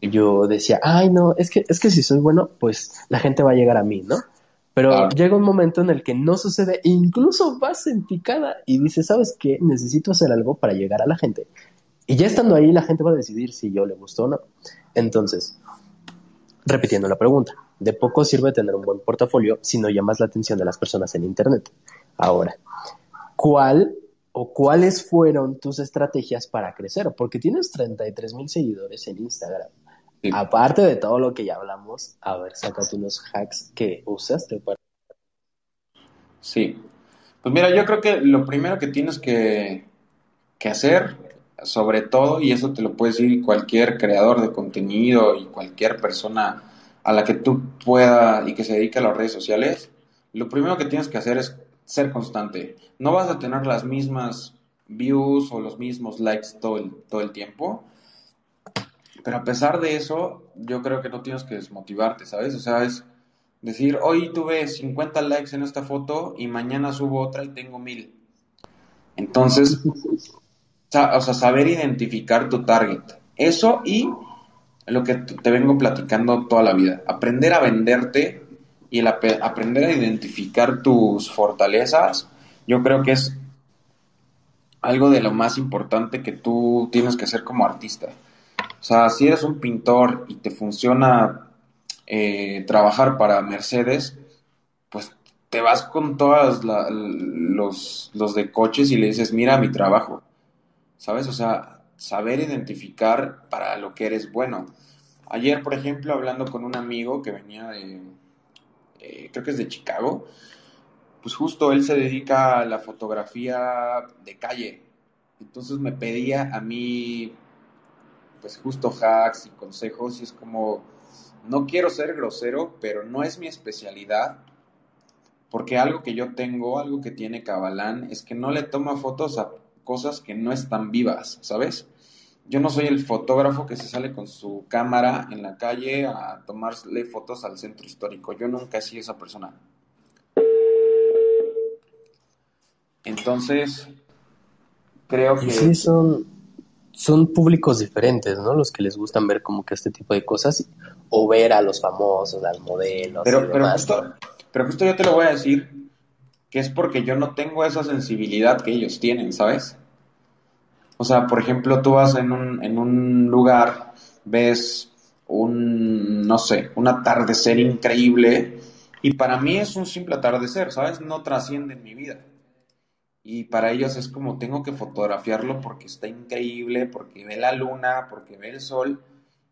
yo decía, ay, no, es que, es que si soy bueno, pues la gente va a llegar a mí, ¿no? Pero llega un momento en el que no sucede, incluso vas en picada y dices, ¿sabes qué? Necesito hacer algo para llegar a la gente. Y ya estando ahí, la gente va a decidir si yo le gustó o no. Entonces, repitiendo la pregunta, de poco sirve tener un buen portafolio si no llamas la atención de las personas en Internet. Ahora, ¿cuál o cuáles fueron tus estrategias para crecer? Porque tienes 33 mil seguidores en Instagram. Aparte de todo lo que ya hablamos, a ver, sácate unos hacks que usaste para... Sí. Pues mira, yo creo que lo primero que tienes que, que hacer, sobre todo, y eso te lo puede decir cualquier creador de contenido y cualquier persona a la que tú pueda y que se dedique a las redes sociales, lo primero que tienes que hacer es ser constante. No vas a tener las mismas views o los mismos likes todo el, todo el tiempo, pero a pesar de eso, yo creo que no tienes que desmotivarte, ¿sabes? O sea, es decir, hoy tuve 50 likes en esta foto y mañana subo otra y tengo mil. Entonces, o sea, saber identificar tu target. Eso y lo que te vengo platicando toda la vida. Aprender a venderte y el aprender a identificar tus fortalezas, yo creo que es algo de lo más importante que tú tienes que hacer como artista. O sea, si eres un pintor y te funciona eh, trabajar para Mercedes, pues te vas con todos los, los de coches y le dices, mira mi trabajo. ¿Sabes? O sea, saber identificar para lo que eres bueno. Ayer, por ejemplo, hablando con un amigo que venía de, eh, creo que es de Chicago, pues justo él se dedica a la fotografía de calle. Entonces me pedía a mí, pues justo hacks y consejos y es como, no quiero ser grosero, pero no es mi especialidad. Porque algo que yo tengo, algo que tiene Cabalán, es que no le toma fotos a cosas que no están vivas, ¿sabes? Yo no soy el fotógrafo que se sale con su cámara en la calle a tomarle fotos al centro histórico. Yo nunca he sido esa persona. Entonces, creo que... Sí, son, son públicos diferentes, ¿no? Los que les gustan ver como que este tipo de cosas o ver a los famosos, a los modelos. Pero, pero, justo, pero justo yo te lo voy a decir que es porque yo no tengo esa sensibilidad que ellos tienen, ¿sabes? O sea, por ejemplo, tú vas en un, en un lugar, ves un, no sé, un atardecer increíble y para mí es un simple atardecer, ¿sabes? No trasciende en mi vida. Y para ellos es como tengo que fotografiarlo porque está increíble, porque ve la luna, porque ve el sol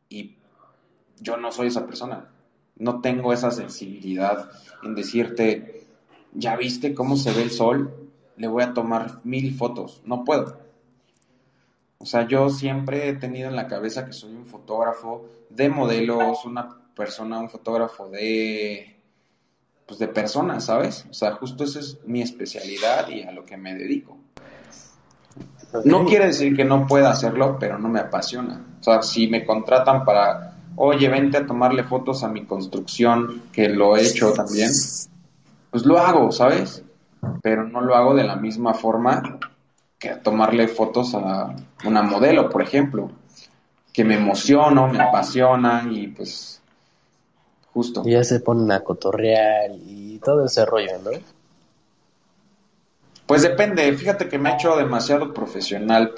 y yo no soy esa persona. No tengo esa sensibilidad en decirte, ya viste cómo se ve el sol, le voy a tomar mil fotos. No puedo. O sea, yo siempre he tenido en la cabeza que soy un fotógrafo de modelos, una persona, un fotógrafo de, pues de personas, ¿sabes? O sea, justo esa es mi especialidad y a lo que me dedico. No quiere decir que no pueda hacerlo, pero no me apasiona. O sea, si me contratan para, oye, vente a tomarle fotos a mi construcción, que lo he hecho también, pues lo hago, ¿sabes? Pero no lo hago de la misma forma que tomarle fotos a una modelo, por ejemplo, que me emociono, me apasiona y pues justo. Y ya se ponen a cotorrear y todo ese rollo, ¿no? Pues depende, fíjate que me he hecho demasiado profesional,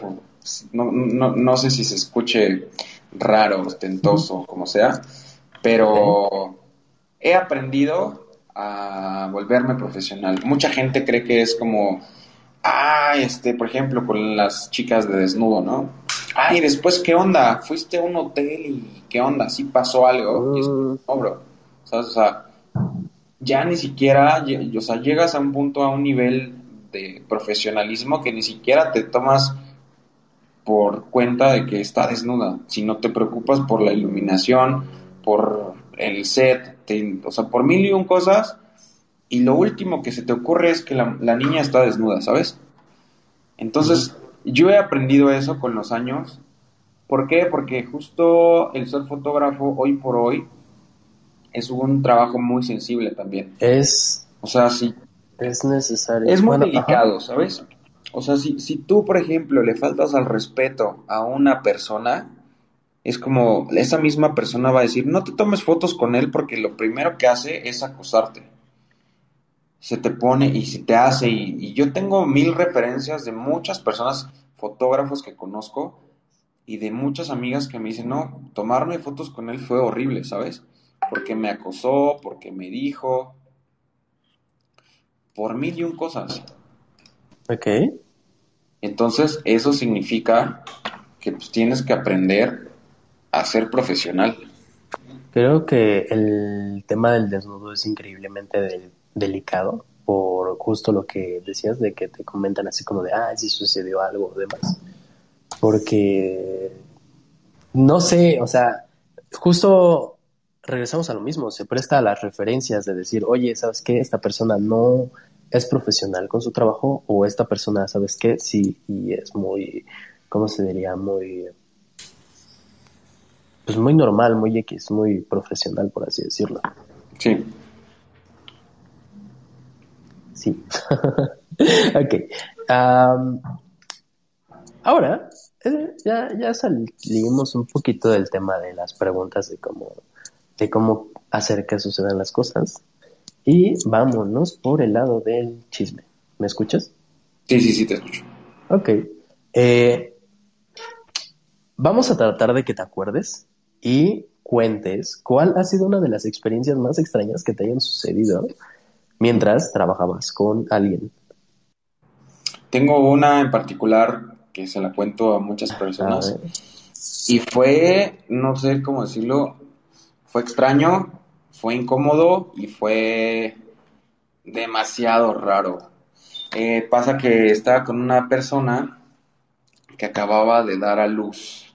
no, no, no sé si se escuche raro, ostentoso, como sea, pero he aprendido a volverme profesional. Mucha gente cree que es como, ah, este, por ejemplo, con las chicas de desnudo, ¿no? Ay, después, ¿qué onda? Fuiste a un hotel y ¿qué onda? ¿Sí pasó algo? Mm. no, bro. O sea, ya ni siquiera, o sea, llegas a un punto, a un nivel de profesionalismo que ni siquiera te tomas por cuenta de que está desnuda, si no te preocupas por la iluminación, por el set, o sea, por mil y un cosas, y lo último que se te ocurre es que la, la niña está desnuda, ¿sabes? Entonces, yo he aprendido eso con los años. ¿Por qué? Porque justo el ser fotógrafo hoy por hoy es un trabajo muy sensible también. Es. O sea, sí. Es necesario. Es muy delicado, ¿sabes? O sea, si, si tú, por ejemplo, le faltas al respeto a una persona, es como esa misma persona va a decir, no te tomes fotos con él porque lo primero que hace es acosarte. Se te pone y se te hace, y, y yo tengo mil referencias de muchas personas, fotógrafos que conozco, y de muchas amigas que me dicen, no, tomarme fotos con él fue horrible, ¿sabes? Porque me acosó, porque me dijo, por mil y un cosas. Ok. Entonces, eso significa que pues, tienes que aprender a ser profesional. Creo que el tema del desnudo es increíblemente delicado por justo lo que decías de que te comentan así como de, ah, si sucedió algo o demás. Porque, no sé, o sea, justo regresamos a lo mismo, se presta a las referencias de decir, oye, ¿sabes qué? Esta persona no es profesional con su trabajo o esta persona, ¿sabes qué? Sí, y es muy, ¿cómo se diría? Muy, pues muy normal, muy X, muy profesional, por así decirlo. Sí. Sí. ok. ahora, eh, ya, ya salimos un poquito del tema de las preguntas de cómo, de cómo hacer que sucedan las cosas. Y vámonos por el lado del chisme. ¿Me escuchas? Sí, sí, sí, te escucho. Ok. Eh, vamos a tratar de que te acuerdes y cuentes cuál ha sido una de las experiencias más extrañas que te hayan sucedido mientras trabajabas con alguien. Tengo una en particular que se la cuento a muchas personas. y fue, no sé cómo decirlo, fue extraño, fue incómodo y fue demasiado raro. Eh, pasa que estaba con una persona que acababa de dar a luz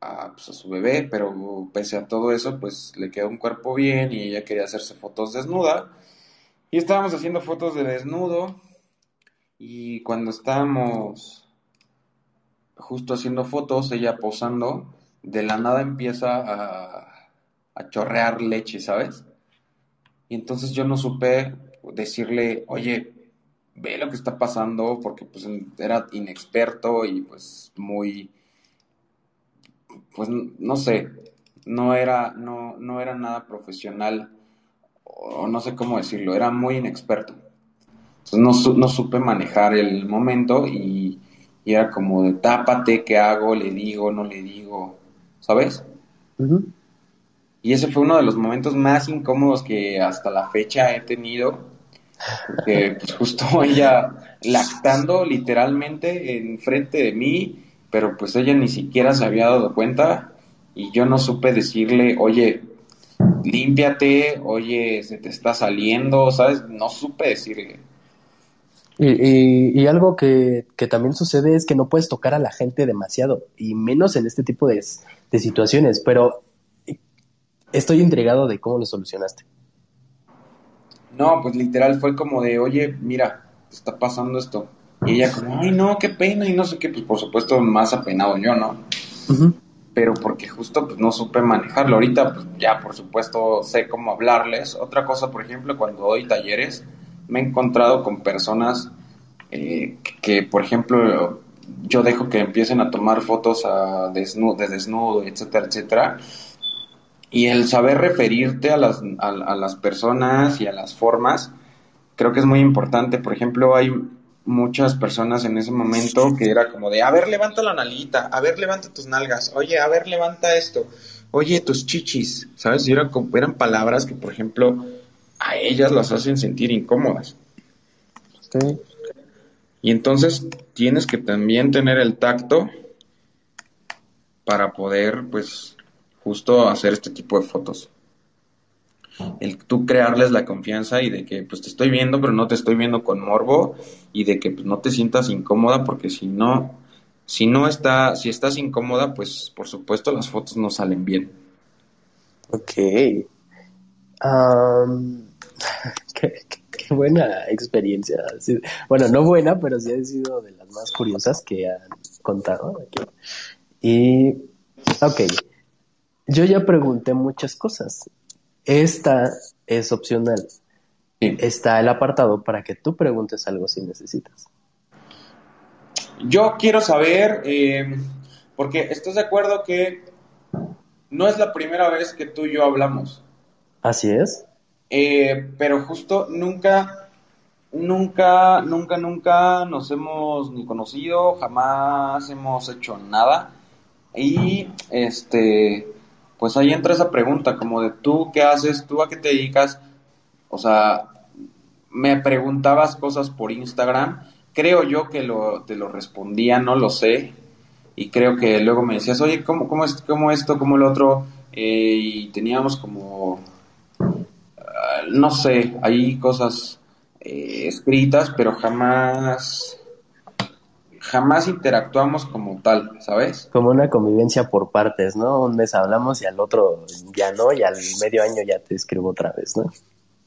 a, pues, a, su bebé, pero pese a todo eso, pues le quedó un cuerpo bien y ella quería hacerse fotos desnuda. Y estábamos haciendo fotos de desnudo y cuando estábamos justo haciendo fotos, ella posando, de la nada empieza a a chorrear leche, ¿sabes? Y entonces yo no supe decirle, oye, ve lo que está pasando, porque pues era inexperto y pues muy, pues no sé, no era, no, no era nada profesional, o no sé cómo decirlo, era muy inexperto. Entonces no, no supe manejar el momento y, era como de tápate, ¿qué hago? ¿Le digo? ¿No le digo? ¿Sabes? Y ese fue uno de los momentos más incómodos que hasta la fecha he tenido. Porque pues justo ella lactando literalmente enfrente de mí, pero pues ella ni siquiera se había dado cuenta y yo no supe decirle, oye, límpiate, oye, se te está saliendo, ¿sabes? No supe decirle. Y, y, algo que, que, también sucede es que no puedes tocar a la gente demasiado, y menos en este tipo de, de situaciones, pero estoy intrigado de cómo lo solucionaste. No, pues literal fue como de, oye, mira, está pasando esto. Y ella como, ay, no, qué pena, y no sé qué, pues por supuesto más apenado yo, ¿no? Pero porque justo pues no supe manejarlo. Ahorita pues ya por supuesto sé cómo hablarles. Otra cosa, por ejemplo, cuando doy talleres, me he encontrado con personas eh, que, por ejemplo, yo dejo que empiecen a tomar fotos a desnudo, de desnudo, etcétera, etcétera. Y el saber referirte a las, a, a las personas y a las formas, creo que es muy importante. Por ejemplo, hay muchas personas en ese momento que era como de, a ver, levanta la nalguita, a ver, levanta tus nalgas, oye, a ver, levanta esto, oye, tus chichis, ¿sabes? Y era como, eran palabras que, por ejemplo, a ellas las hacen sentir incómodas. Sí. Y entonces tienes que también tener el tacto para poder, pues, justo hacer este tipo de fotos. El tú crearles la confianza y de que pues te estoy viendo pero no te estoy viendo con morbo y de que pues, no te sientas incómoda porque si no si no está si estás incómoda pues por supuesto las fotos no salen bien. Ok. Qué, buena experiencia. Bueno no buena pero sí ha sido de las más curiosas que han contado aquí. Y ok yo ya pregunté muchas cosas esta es opcional. Está el apartado para que tú preguntes algo si necesitas. Yo quiero saber, eh, porque estás de acuerdo que no es la primera vez que tú y yo hablamos. Así es. Eh, pero justo nunca, nunca, nunca, nunca nos hemos ni conocido, jamás hemos hecho nada. Y este, pues ahí entra esa pregunta, como de tú qué haces, tú a qué te dedicas. O sea, me preguntabas cosas por Instagram, creo yo que lo, te lo respondía, no lo sé. Y creo que luego me decías, oye, ¿cómo, cómo, es, cómo esto, cómo lo otro? Eh, y teníamos como, ah, no sé, hay cosas eh, escritas, pero jamás jamás interactuamos como tal, ¿sabes? Como una convivencia por partes, ¿no? Un mes hablamos y al otro ya no, y al medio año ya te escribo otra vez, ¿no?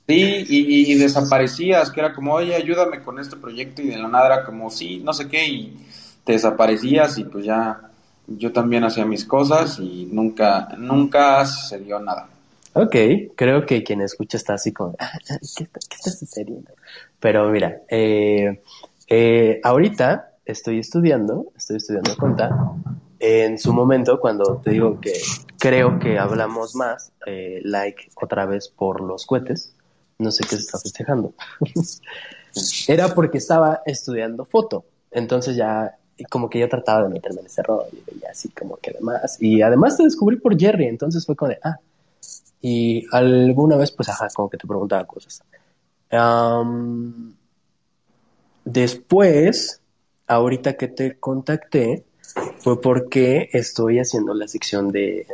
Sí, y, desaparecías, que era como, oye, ayúdame con este proyecto, y de la nada era como, sí, no sé qué, y te desaparecías, y pues ya yo también hacía mis cosas, y nunca, nunca sucedió nada. Ok, creo que quien escucha está así como, ah, ¿qué, qué está sucediendo? Pero mira, eh, eh, ahorita estoy estudiando, estoy estudiando conta. En su momento, cuando te digo que creo que hablamos más, eh, like otra vez por los cohetes, no sé qué se está festejando. Era porque estaba estudiando foto. Entonces ya, como que yo trataba de meterme en ese rollo y así como que demás. Y además te descubrí por Jerry, entonces fue como de, ah. Y alguna vez, pues, ajá, como que te preguntaba cosas. después, ahorita que te contacté fue porque estoy haciendo la sección de...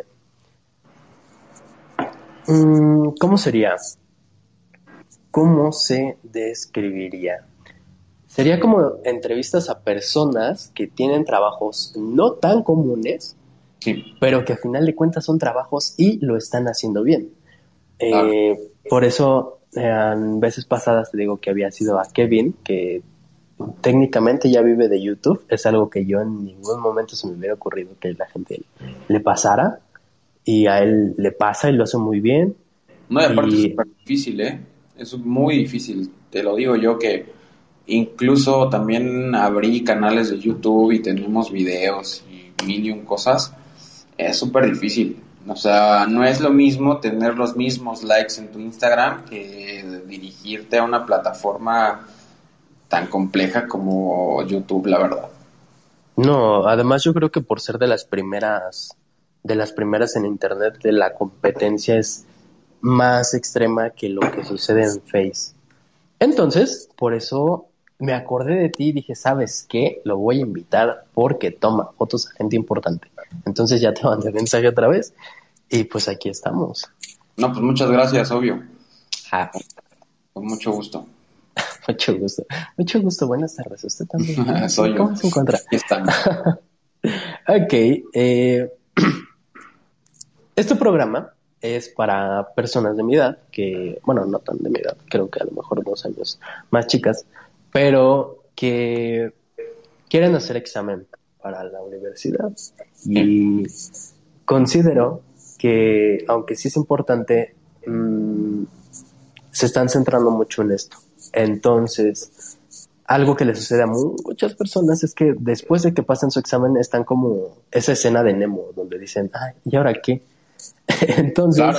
Mm, ¿Cómo sería? ¿Cómo se describiría? Sería como entrevistas a personas que tienen trabajos no tan comunes, pero que a final de cuentas son trabajos y lo están haciendo bien. Eh, por eso, en veces pasadas te digo que había sido a Kevin, que técnicamente ya vive de YouTube. Es algo que yo en ningún momento se me hubiera ocurrido que la gente le pasara. Y a él le pasa y lo hace muy bien. No, y aparte es súper difícil, ¿eh? Es muy difícil. Te lo digo yo que incluso también abrí canales de YouTube y tenemos videos y mil y un cosas. Es súper difícil. O sea, no es lo mismo tener los mismos likes en tu Instagram que dirigirte a una plataforma tan compleja como YouTube, la verdad. No, además yo creo que por ser de las primeras, de las primeras en internet, la competencia es más extrema que lo que sucede en Face. Entonces, por eso me acordé de ti y dije, ¿sabes qué? Lo voy a invitar porque toma fotos a gente importante. Entonces ya te mandé mensaje otra vez y pues aquí estamos. No, pues muchas gracias, obvio. Ah. Con mucho gusto. Mucho gusto. Mucho gusto. Buenas tardes. Usted también. Soy ¿Cómo se encuentra? ok. Eh, este programa es para personas de mi edad, que, bueno, no tan de mi edad, creo que a lo mejor dos años más chicas, pero que quieren hacer examen para la universidad y considero que, aunque sí es importante, mm, se están centrando mucho en esto. Entonces, algo que le sucede a muchas personas es que después de que pasan su examen están como esa escena de Nemo, donde dicen, ay, ¿y ahora qué? Entonces,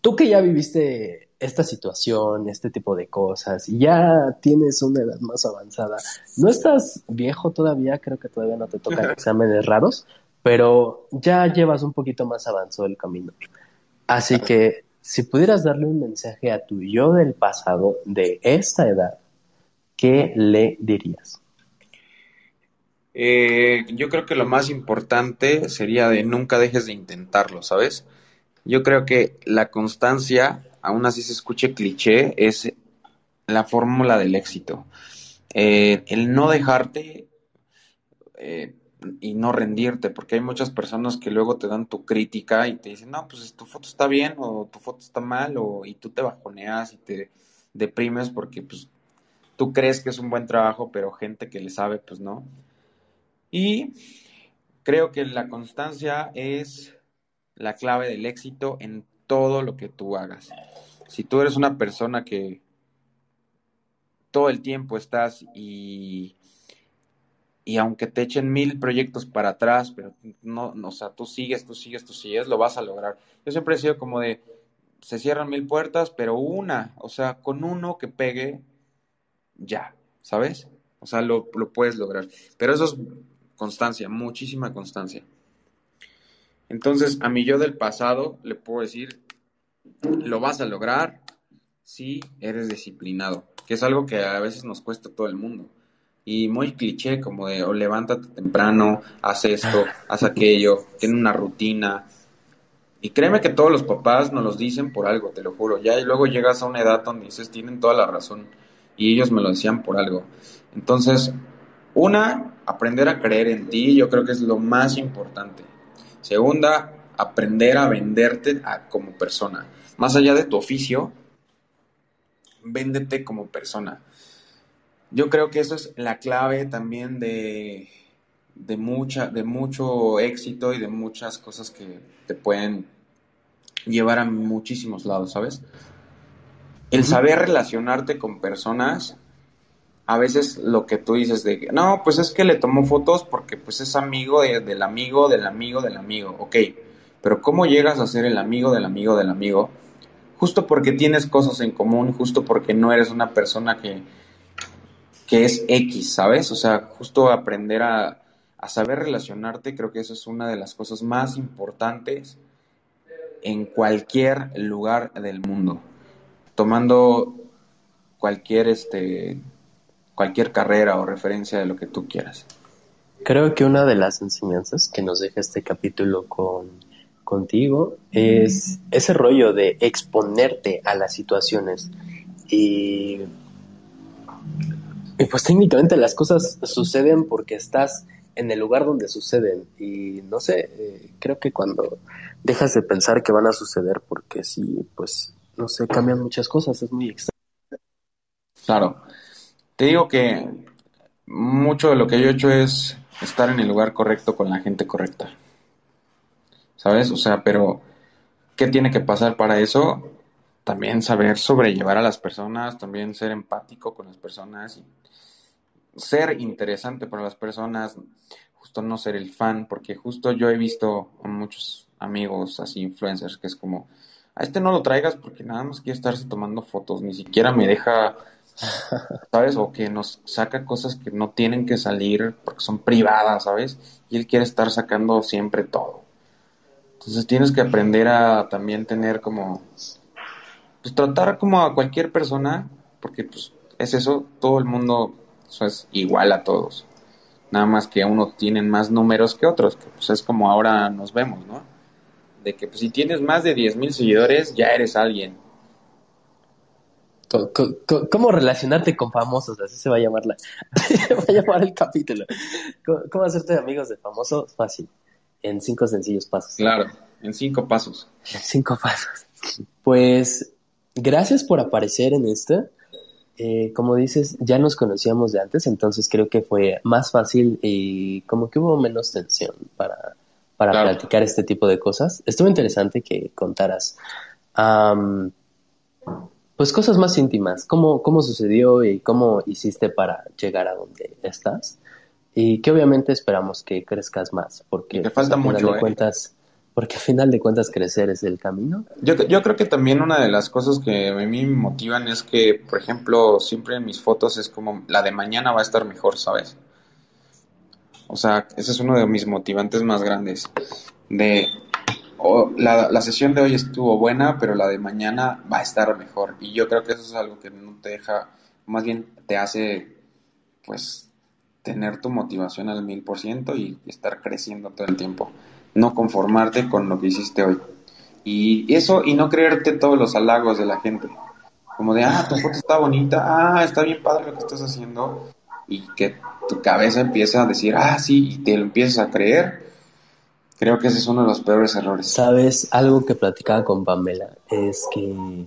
tú que ya viviste esta situación, este tipo de cosas, y ya tienes una edad más avanzada, no estás viejo todavía, creo que todavía no te tocan exámenes raros, pero ya llevas un poquito más avanzado el camino. Así que si pudieras darle un mensaje a tu yo del pasado de esta edad, ¿qué le dirías? Eh, yo creo que lo más importante sería de nunca dejes de intentarlo, ¿sabes? Yo creo que la constancia, aún así se escuche cliché, es la fórmula del éxito. Eh, el no dejarte eh, y no rendirte, porque hay muchas personas que luego te dan tu crítica y te dicen, no, pues tu foto está bien o tu foto está mal, o, y tú te bajoneas y te deprimes porque pues tú crees que es un buen trabajo, pero gente que le sabe, pues no. Y creo que la constancia es la clave del éxito en todo lo que tú hagas. Si tú eres una persona que todo el tiempo estás y y aunque te echen mil proyectos para atrás, pero no, no, o sea, tú sigues, tú sigues, tú sigues, lo vas a lograr. Yo siempre he sido como de, se cierran mil puertas, pero una, o sea, con uno que pegue, ya, ¿sabes? O sea, lo, lo puedes lograr. Pero eso es constancia, muchísima constancia. Entonces, a mi yo del pasado le puedo decir, lo vas a lograr si eres disciplinado, que es algo que a veces nos cuesta todo el mundo y muy cliché como de levántate temprano, haz esto, haz aquello, tiene una rutina. Y créeme que todos los papás nos los dicen por algo, te lo juro. Ya y luego llegas a una edad donde dices, tienen toda la razón. Y ellos me lo decían por algo. Entonces, una, aprender a creer en ti, yo creo que es lo más importante. Segunda, aprender a venderte como persona. Más allá de tu oficio, véndete como persona. Yo creo que eso es la clave también de, de, mucha, de mucho éxito y de muchas cosas que te pueden llevar a muchísimos lados, ¿sabes? El saber relacionarte con personas, a veces lo que tú dices de, no, pues es que le tomó fotos porque pues es amigo del amigo, del amigo, del amigo, ok, pero ¿cómo llegas a ser el amigo del amigo del amigo? Justo porque tienes cosas en común, justo porque no eres una persona que, que es X, ¿sabes? O sea, justo aprender a, saber relacionarte, creo que eso es una de las cosas más importantes en cualquier lugar del mundo. Tomando cualquier, este, cualquier carrera o referencia de lo que tú quieras. Creo que una de las enseñanzas que nos deja este capítulo con, contigo es ese rollo de exponerte a las situaciones y y pues técnicamente las cosas suceden porque estás en el lugar donde suceden. Y no sé, eh, creo que cuando dejas de pensar que van a suceder porque sí, pues no sé, cambian muchas cosas, es muy extraño. Claro. Te digo que mucho de lo que yo he hecho es estar en el lugar correcto con la gente correcta. ¿Sabes? O sea, pero ¿qué tiene que pasar para eso? También saber sobrellevar a las personas, también ser empático con las personas y ser interesante para las personas, justo no ser el fan, porque justo yo he visto a muchos amigos así, influencers, que es como, a este no lo traigas porque nada más quiere estarse tomando fotos, ni siquiera me deja, ¿sabes? O que nos saca cosas que no tienen que salir porque son privadas, ¿sabes? Y él quiere estar sacando siempre todo. Entonces tienes que aprender a también tener como, pues tratar como a cualquier persona, porque pues es eso, todo el mundo eso es igual a todos. Nada más que unos tienen más números que otros, que pues es como ahora nos vemos, ¿no? De que pues, si tienes más de 10.000 seguidores, ya eres alguien. ¿Cómo, relacionarte con famosos? Así se va a llamar, la, va a llamar el capítulo. ¿Cómo, hacerte amigos de famosos? Fácil. En cinco sencillos pasos. Claro, en cinco pasos. En cinco pasos. Pues gracias por aparecer en este eh, como dices, ya nos conocíamos de antes, entonces creo que fue más fácil y como que hubo menos tensión para, para platicar este tipo de cosas. Estuvo interesante que contaras, pues cosas más íntimas, cómo, cómo sucedió y cómo hiciste para llegar a donde estás. Y que obviamente esperamos que crezcas más, porque te falta pues, mucho. ¿eh? cuentas, porque al final de cuentas crecer es el camino. Yo, yo creo que también una de las cosas que a mí me motivan es que, por ejemplo, siempre en mis fotos es como la de mañana va a estar mejor, ¿sabes? O sea, ese es uno de mis motivantes más grandes. De la, la, sesión de hoy estuvo buena, pero la de mañana va a estar mejor. Y yo creo que eso es algo que no te deja, más bien te hace, pues, tener tu motivación al mil por ciento y estar creciendo todo el tiempo no conformarte con lo que hiciste hoy. Y eso, y no creerte todos los halagos de la gente. Como de, ah, tu foto está bonita, ah, está bien padre lo que estás haciendo. Y que tu cabeza empieza a decir, ah, sí, y te lo empiezas a creer. Creo que ese es uno de los peores errores. Sabes, algo que platicaba con Pamela es que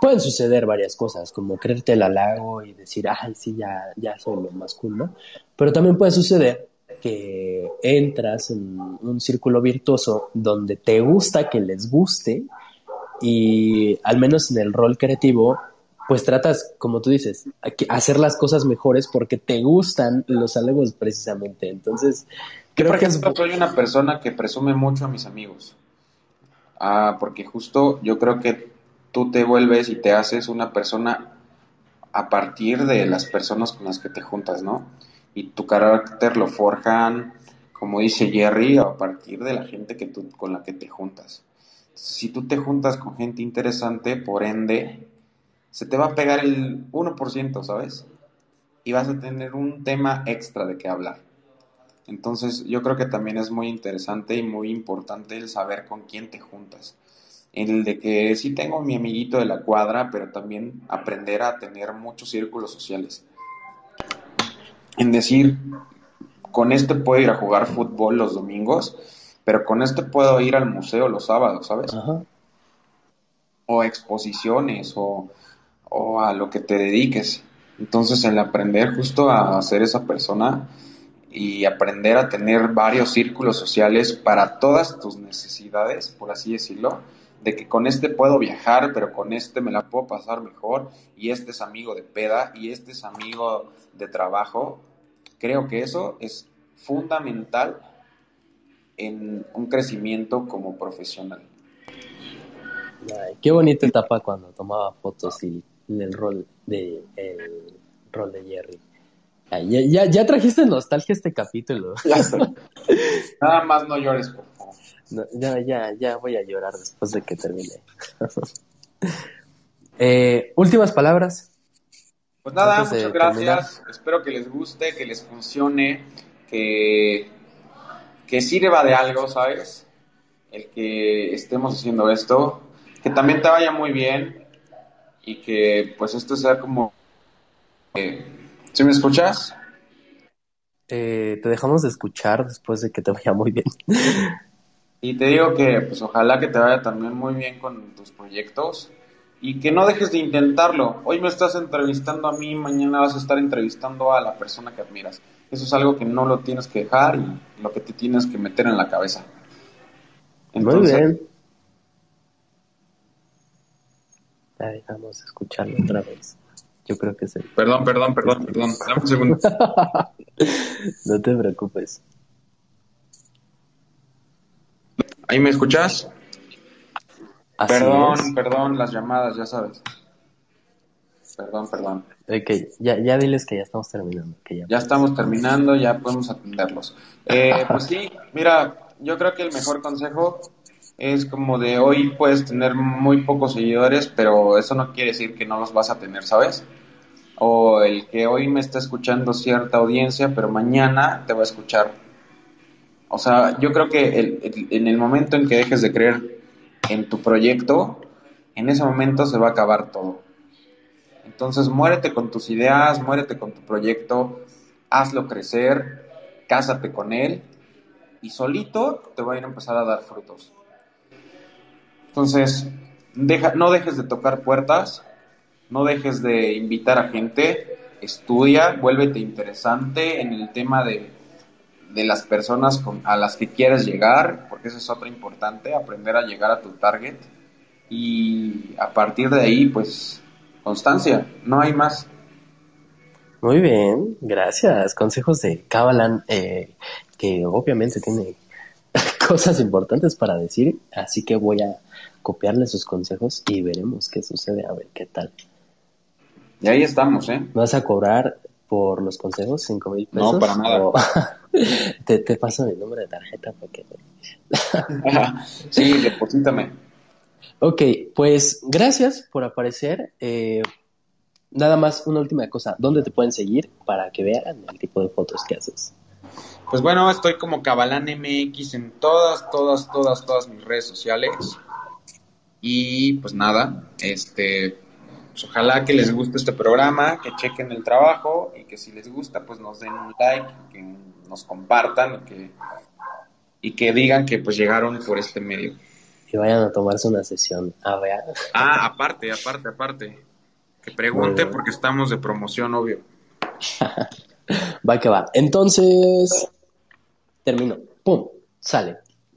pueden suceder varias cosas, como creerte el halago y decir, ay, sí, ya, ya soy lo más cool, ¿no? Pero también puede suceder que entras en un círculo virtuoso donde te gusta que les guste y al menos en el rol creativo, pues tratas, como tú dices, hacer las cosas mejores porque te gustan los halagos precisamente. Entonces, creo por ejemplo, que soy una persona que presume mucho a mis amigos. Ah, porque justo yo creo que tú te vuelves y te haces una persona a partir de las personas con las que te juntas, ¿no? Y tu carácter lo forjan, como dice Jerry, a partir de la gente que tú, con la que te juntas. Si tú te juntas con gente interesante, por ende, se te va a pegar el 1%, ¿sabes? Y vas a tener un tema extra de qué hablar. Entonces, yo creo que también es muy interesante y muy importante el saber con quién te juntas. El de que sí tengo mi amiguito de la cuadra, pero también aprender a tener muchos círculos sociales en decir, con este puedo ir a jugar fútbol los domingos, pero con este puedo ir al museo los sábados, ¿sabes? O a exposiciones o, o, a lo que te dediques. Entonces el aprender justo a ser esa persona y aprender a tener varios círculos sociales para todas tus necesidades, por así decirlo, de que con este puedo viajar, pero con este me la puedo pasar mejor, y este es amigo de peda, y este es amigo de trabajo, creo que eso es fundamental en un crecimiento como profesional. qué bonita etapa cuando tomaba fotos y el rol de el rol de Jerry. Ya, ya, trajiste nostalgia este capítulo. Nada más no llores, por ya, ya, ya voy a llorar después de que termine. Eh, últimas palabras. Pues nada, muchas gracias. Espero que les guste, que les funcione, que, que sirva de algo, ¿sabes? El que estemos haciendo esto. Que también te vaya muy bien y que pues esto sea como... Eh, ¿Sí me escuchas? Eh, te dejamos de escuchar después de que te vaya muy bien. y te digo que pues ojalá que te vaya también muy bien con tus proyectos y que no dejes de intentarlo. Hoy me estás entrevistando a mí, mañana vas a estar entrevistando a la persona que admiras. Eso es algo que no lo tienes que dejar y lo que te tienes que meter en la cabeza. Muy bien. Ya dejamos escucharlo otra vez. Yo creo que sí. Perdón, perdón, perdón, perdón. Dame un segundo. no te preocupes. ¿Ahí me escuchas? perdón, perdón, las llamadas, ya sabes. Perdón, perdón. Ok, ya, ya diles que ya estamos terminando. ya... estamos terminando, ya podemos atenderlos. Eh, pues sí, mira, yo creo que el mejor consejo es como de hoy puedes tener muy pocos seguidores, pero eso no quiere decir que no los vas a tener, ¿sabes? O el que hoy me está escuchando cierta audiencia, pero mañana te va a escuchar. O sea, yo creo que en el momento en que dejes de creer en tu proyecto, en ese momento se va a acabar todo. Entonces muérete con tus ideas, muérete con tu proyecto, hazlo crecer, cásate con él y solito te va a ir a empezar a dar frutos. Entonces, no dejes de tocar puertas, no dejes de invitar a gente, estudia, vuélvete interesante en el tema de, de las personas con, a las que quieres llegar, porque eso es otra importante, aprender a llegar a tu target y a partir de ahí, pues, constancia, no hay más. Muy bien, gracias. Consejos de Kabalan, eh, que obviamente tiene cosas importantes para decir, así que voy a copiarle sus consejos y veremos qué sucede, a ver qué tal. Y ahí estamos, ¿eh? ¿Vas a cobrar por los consejos cinco mil pesos? No, para nada. te, te, paso mi número de tarjeta porque... sí, deposítame. Ok, pues gracias por aparecer. Eh, nada más una última cosa, ¿dónde te pueden seguir para que vean el tipo de fotos que haces? Pues bueno, estoy como Cabalán MX en todas, todas, todas, todas mis redes sociales. Y pues nada, este, pues ojalá que les guste este programa, que chequen el trabajo y que si les gusta, pues nos den un like, que nos compartan y que, y que digan que pues llegaron por este medio. Y vayan a tomarse una sesión. A ver. Ah, aparte, aparte, aparte. Que pregunte porque estamos de promoción, obvio. va que va. Entonces, termino. ¡Pum! Sale.